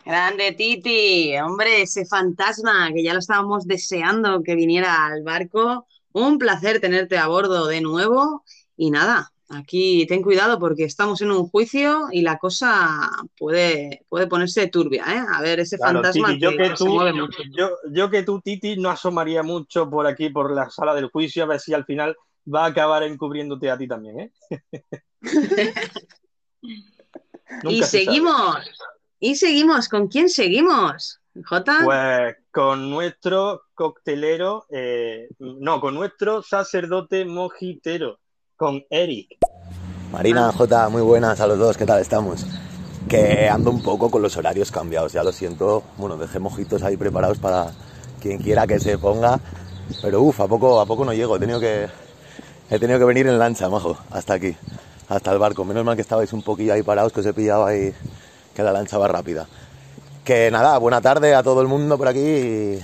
A: Grande Titi, hombre, ese fantasma que ya lo estábamos deseando que viniera al barco. Un placer tenerte a bordo de nuevo. Y nada, aquí ten cuidado porque estamos en un juicio y la cosa puede, puede ponerse turbia, ¿eh? A ver, ese
B: Claro,
A: fantasma
B: Titi, yo
A: que
B: que
A: se
B: tú,
A: mucho.
B: yo, yo que tú, Titi, no asomaría mucho por aquí, por la sala del juicio, a ver si al final va a acabar encubriéndote a ti también, ¿eh?
A: Y
B: Nunca se sabe.
A: Y seguimos, ¿con quién seguimos? Jota.
B: Pues con nuestro coctelero, eh, no, con nuestro sacerdote mojitero, con Eric.
V: Marina, Jota, muy buenas a los dos, ¿qué tal estamos? Que ando un poco con los horarios cambiados, ya lo siento. Bueno, dejé mojitos ahí preparados para quien quiera que se ponga. Pero uff, a poco, a poco no llego, he tenido que. He tenido que venir en lancha, majo, hasta aquí, hasta el barco. Menos mal que estabais un poquillo ahí parados, que os he pillado ahí, que la lancha va rápida. Que nada, buena tarde a todo el mundo por aquí y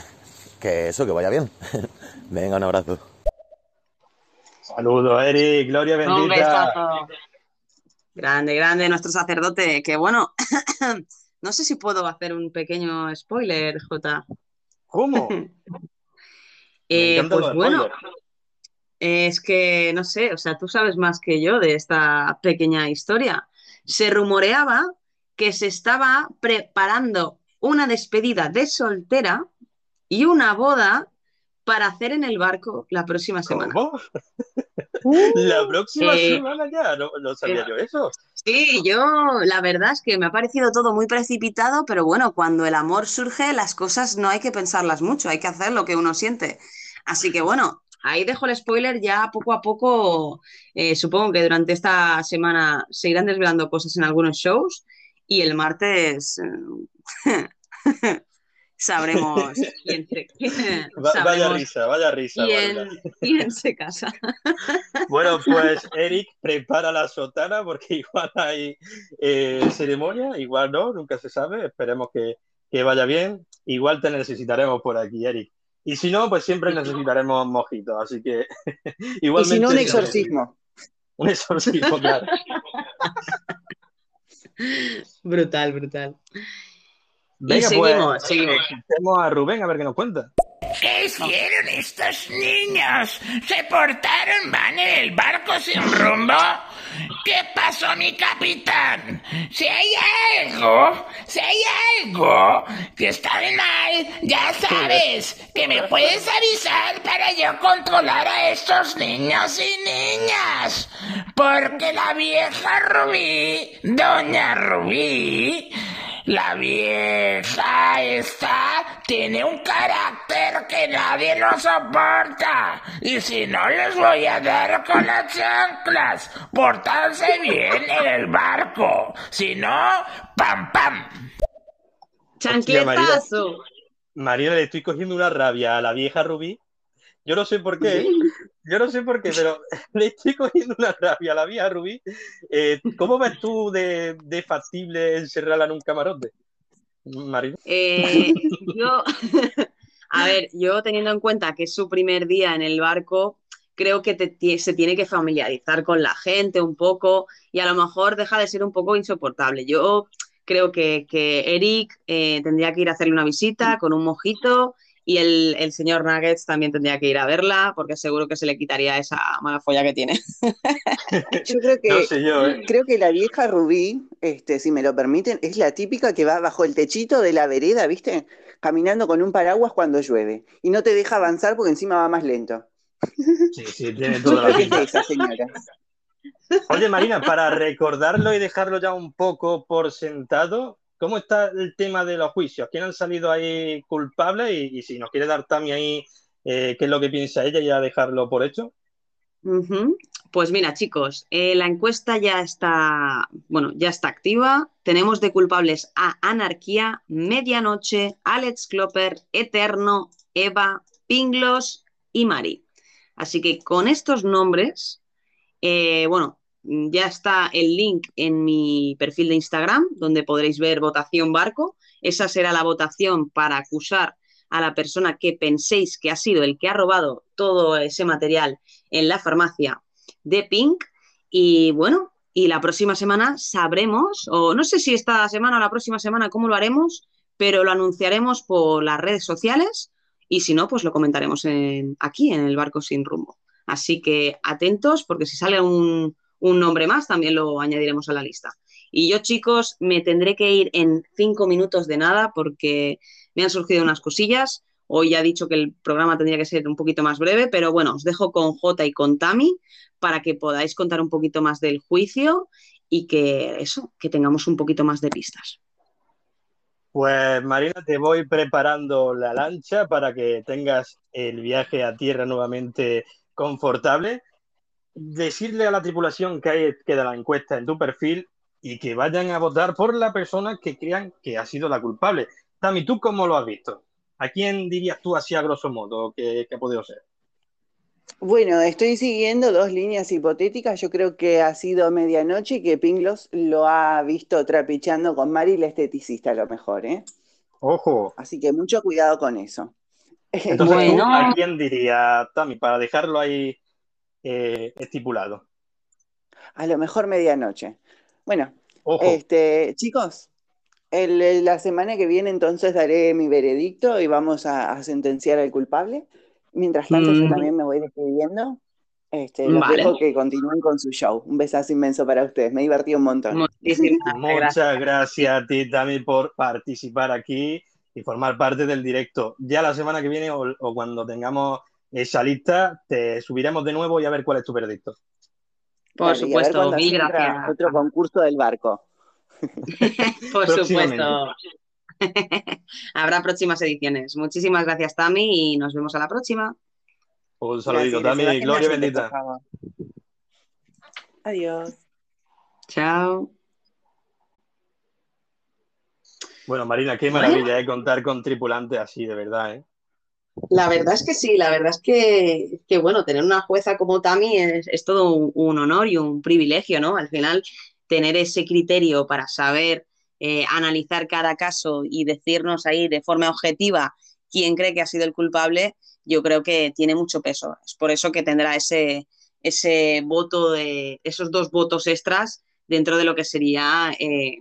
V: que eso, que vaya bien. Venga, un abrazo.
B: Saludos, Eric, gloria
A: Un
B: bendita.
A: besazo. Grande, grande, nuestro sacerdote, que bueno, no sé si puedo hacer un pequeño spoiler, Jota.
B: ¿Cómo?
A: Eh, pues bueno, es que no sé, o sea, tú sabes más que yo de esta pequeña historia. Se rumoreaba que se estaba preparando una despedida de soltera y una boda para hacer en el barco la próxima semana.
B: ¿Cómo? La próxima
A: Eh,
B: semana ya, no, no sabía yo eso.
A: Sí, yo la verdad es que me ha parecido todo muy precipitado, pero bueno, cuando el amor surge, las cosas no hay que pensarlas mucho, hay que hacer lo que uno siente. Así que bueno, ahí dejo el spoiler, ya poco a poco, eh, supongo que durante esta semana se irán desvelando cosas en algunos shows y el martes eh, sabremos quién se,
B: Va- vaya
A: sabremos
B: risa, vaya risa,
A: quién, se casa.
B: Bueno, pues Eric, prepara la sotana porque igual hay eh, ceremonia, igual no, nunca se sabe. Esperemos que, que vaya bien. Igual te necesitaremos por aquí, Eric. Y si no, pues siempre necesitaremos mojitos, así que
G: Y
B: igualmente.
G: si no, un exorcismo.
B: Un exorcismo, claro.
A: Brutal, brutal.
B: Venga,
A: seguimos,
B: pues
A: seguimos.
B: escuchemos a Rubén a ver qué nos cuenta.
O: ¿Qué hicieron estos niños? ¿Se portaron mal en el barco sin rumbo? ¿Qué pasó, mi capitán? Si hay algo, si hay algo que está de mal, ya sabes que me puedes avisar para yo controlar a estos niños y niñas. Porque la vieja Rubí, doña Rubí, la vieja esta tiene un carácter que nadie lo soporta. Y si no les voy a dar con las chanclas, portarse bien en el barco. Si no, pam pam.
B: María, María, le estoy cogiendo una rabia a la vieja Rubí. Yo no sé por qué, yo no sé por qué, pero le estoy cogiendo una rabia a la vieja Rubí. Eh, ¿Cómo ves tú de, de factible encerrarla en un camarote? Marina.
A: Eh, yo, a ver, yo teniendo en cuenta que es su primer día en el barco, creo que te se tiene que familiarizar con la gente un poco y a lo mejor deja de ser un poco insoportable. Yo creo que, que Eric eh, tendría que ir a hacerle una visita con un mojito Y el, el señor Nuggets también tendría que ir a verla porque seguro que se le quitaría esa mala folla que tiene.
G: Yo creo que,
B: No sé yo, ¿eh?
G: creo que la vieja Rubí, este, si me lo permiten, es la típica que va bajo el techito de la vereda, ¿viste? Caminando con un paraguas cuando llueve. Y no te deja avanzar porque encima va más lento.
B: Sí, sí, tiene toda la
G: es esa señora.
B: Oye, Marina, para recordarlo y dejarlo ya un poco por sentado, ¿cómo está el tema de los juicios? ¿Quién han salido ahí culpables? Y, si nos quiere dar Tami ahí eh, qué es lo que piensa ella y ya dejarlo por hecho.
A: Pues mira, chicos, eh, la encuesta ya está, bueno, ya está activa. Tenemos de culpables a Anarquía, Medianoche, Alex Klopper, Eterno, Eva, Pinglos y Mari. Así que con estos nombres, eh, bueno, ya está el link en mi perfil de Instagram, donde podréis ver votación barco. Esa será la votación para acusar a la persona que penséis que ha sido el que ha robado todo ese material en la farmacia de Pink. Y bueno, y la próxima semana sabremos, o no sé si esta semana o la próxima semana cómo lo haremos, pero lo anunciaremos por las redes sociales y si no, pues lo comentaremos en- aquí en el barco sin rumbo. Así que atentos porque si sale un, un nombre más también lo añadiremos a la lista. Y yo chicos me tendré que ir en cinco minutos de nada porque me han surgido unas cosillas. Hoy ya he dicho que el programa tendría que ser un poquito más breve, pero bueno, os dejo con Jota y con Tami para que podáis contar un poquito más del juicio y que eso, que tengamos un poquito más de pistas.
B: Pues Marina, te voy preparando la lancha para que tengas el viaje a tierra nuevamente confortable. Decirle a la tripulación que hay queda la encuesta en tu perfil y que vayan a votar por la persona que crean que ha sido la culpable. Tami, ¿tú cómo lo has visto? ¿A quién dirías tú así a grosso modo que, que ha podido ser?
G: Bueno, estoy siguiendo dos líneas hipotéticas. Yo creo que ha sido medianoche y que Pinglos lo ha visto trapicheando con Mari, la esteticista, a lo mejor, ¿eh?
B: Ojo.
G: Así que mucho cuidado con eso.
B: Entonces, ¿tú a quién dirías, Tami, para dejarlo ahí eh, estipulado?
G: A lo mejor medianoche. Bueno,
B: Ojo.
G: este, chicos, el- la semana que viene entonces daré mi veredicto y vamos a, a sentenciar al culpable. Mientras tanto, yo
A: Mm.
G: también me voy despidiendo. Este, los
A: Vale.
G: dejo que continúen con su show. Un besazo inmenso para ustedes. Me he divertido un montón.
B: Muchas gracias a ti, Tami, por participar aquí y formar parte del directo. Ya la semana que viene o, o cuando tengamos esa lista, te subiremos de nuevo y a ver cuál es tu veredicto.
A: Por
G: y
A: supuesto, mil gracias.
G: Otro concurso del barco.
A: Por supuesto. Habrá próximas ediciones. Muchísimas gracias, Tami, y nos vemos a la próxima.
B: Un saludito, Tami,
G: Sebastián,
B: gloria bendita.
G: Adiós.
A: Chao.
B: Bueno, Marina, qué maravilla eh, contar con tripulantes así, de verdad, ¿eh?
A: La verdad es que sí, la verdad es que, que, bueno, tener una jueza como Tami es, todo un, un honor y un privilegio, ¿no? Al final, tener ese criterio para saber eh, analizar cada caso y decirnos ahí de forma objetiva quién cree que ha sido el culpable, yo creo que tiene mucho peso. Es por eso que tendrá ese, ese voto de, esos dos votos extras dentro de lo que sería eh,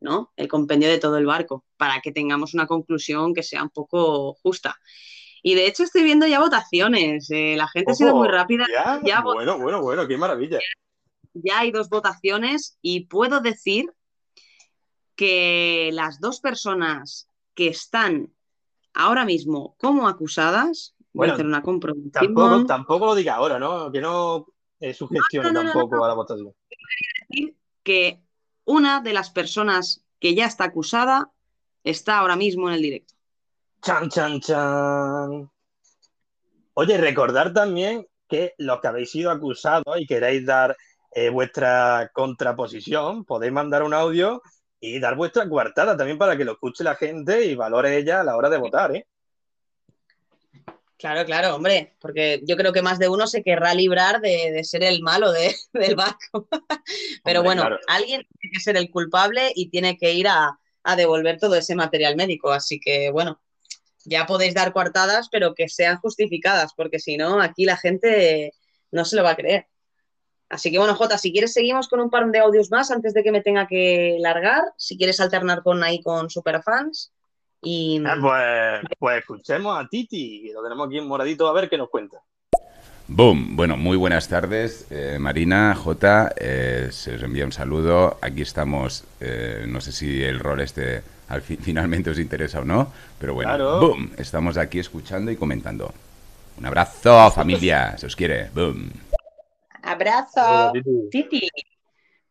A: ¿no? el compendio de todo el barco, para que tengamos una conclusión que sea un poco justa. Y de hecho estoy viendo ya votaciones. eh, la gente ha sido muy rápida.
B: Ya, bueno, bueno, bueno, qué maravilla.
A: ya hay dos votaciones y puedo decir que las dos personas que están ahora mismo como acusadas, voy
B: Bueno,
A: a hacer una comprobación.
B: Tampoco, tampoco lo diga ahora, ¿no? Que no eh, sugestione
A: No, no, no, no,
B: tampoco a la votación.
A: decir que una de las personas que ya está acusada está ahora mismo en el directo.
B: Chan, chan, chan. Oye, recordar también que los que habéis sido acusados y queréis dar eh, vuestra contraposición, podéis mandar un audio y dar vuestra coartada también para que lo escuche la gente y valore ella a la hora de votar, ¿eh?
A: Claro, claro, hombre, porque yo creo que más de uno se querrá librar de, de ser el malo de- del barco. Pero
B: Hombre,
A: bueno,
B: claro.
A: alguien tiene que ser el culpable y tiene que ir a, a devolver todo ese material médico. Así que bueno, ya podéis dar coartadas, pero que sean justificadas, porque si no, aquí la gente no se lo va a creer. Así que bueno, Jota, si quieres seguimos con un par de audios más antes de que me tenga que largar. Si quieres alternar con ahí con superfans Y
B: Ah, pues, pues escuchemos a Titi, que lo tenemos aquí en moradito, a ver qué nos cuenta.
U: Boom. Bueno, muy buenas tardes, eh, Marina, J. eh, se os envía un saludo. Aquí estamos. eh, no sé si el rol este al fin- finalmente os interesa o no, pero bueno,
B: Claro.
U: boom. Estamos aquí escuchando y comentando. Un abrazo, familia. Se os quiere. Boom.
A: abrazo. Titi,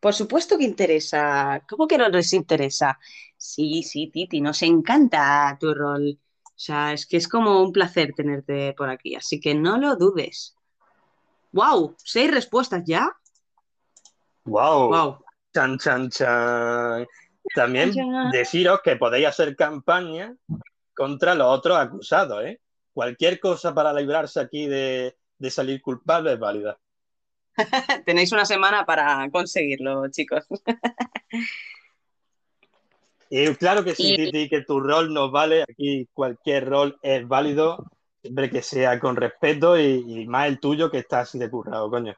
A: por supuesto que interesa. ¿Cómo que no nos interesa? Sí, sí, Titi, nos encanta tu rol. O sea, es que es como un placer tenerte por aquí, así que no lo dudes. ¡Wow! ¿Seis respuestas ya?
B: ¡Wow!
A: Wow.
B: Chan, chan, chan. También deciros que podéis hacer campaña contra los otros acusados, ¿eh? Cualquier cosa para librarse aquí de, de salir culpable es válida.
A: Tenéis una semana para conseguirlo, chicos.
B: Y claro que sí,
A: Y-
B: Titi, que tu rol nos vale. Aquí cualquier rol es válido, siempre que sea con respeto y, y más el tuyo que está así de currado, coño.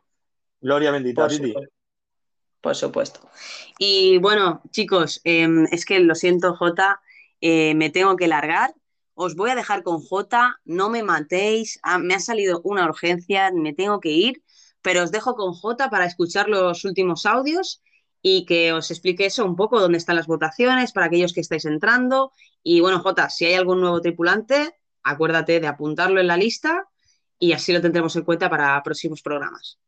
B: Gloria bendita,
A: Por
B: Titi.
A: supuesto. Por supuesto. Y bueno, chicos, em, es que lo siento, Jota, eh, me tengo que largar. Os voy a dejar con Jota, no me matéis. Ah, me ha salido una urgencia, me tengo que ir, pero os dejo con Jota para escuchar los últimos audios y que os explique eso un poco, dónde están las votaciones para aquellos que estáis entrando. Y bueno, Jota, si hay algún nuevo tripulante, acuérdate de apuntarlo en la lista y así lo tendremos en cuenta para próximos programas.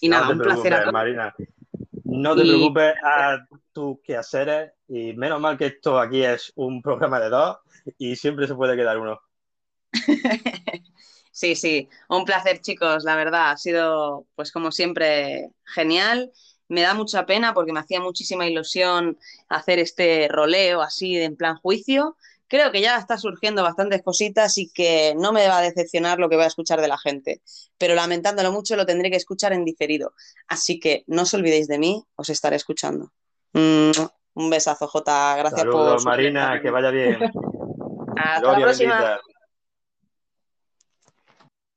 A: Y nada, un placer a todos.
B: Marina. No te
A: Y-
B: preocupes a tus quehaceres y menos mal que esto aquí es un programa de dos y siempre se puede quedar uno.
A: Sí, sí, un placer, chicos, la verdad, ha sido, pues como siempre, genial. Me da mucha pena porque me hacía muchísima ilusión hacer este roleo así en plan juicio. Creo que ya está surgiendo bastantes cositas y que no me va a decepcionar lo que voy a escuchar de la gente, pero lamentándolo mucho lo tendré que escuchar en diferido. Así que no os olvidéis de mí, os estaré escuchando. Mm, Un besazo, Jota, gracias por
B: Saludos, Marina, que vaya bien.
A: Hasta la
B: Gloria
A: próxima.
B: bendita.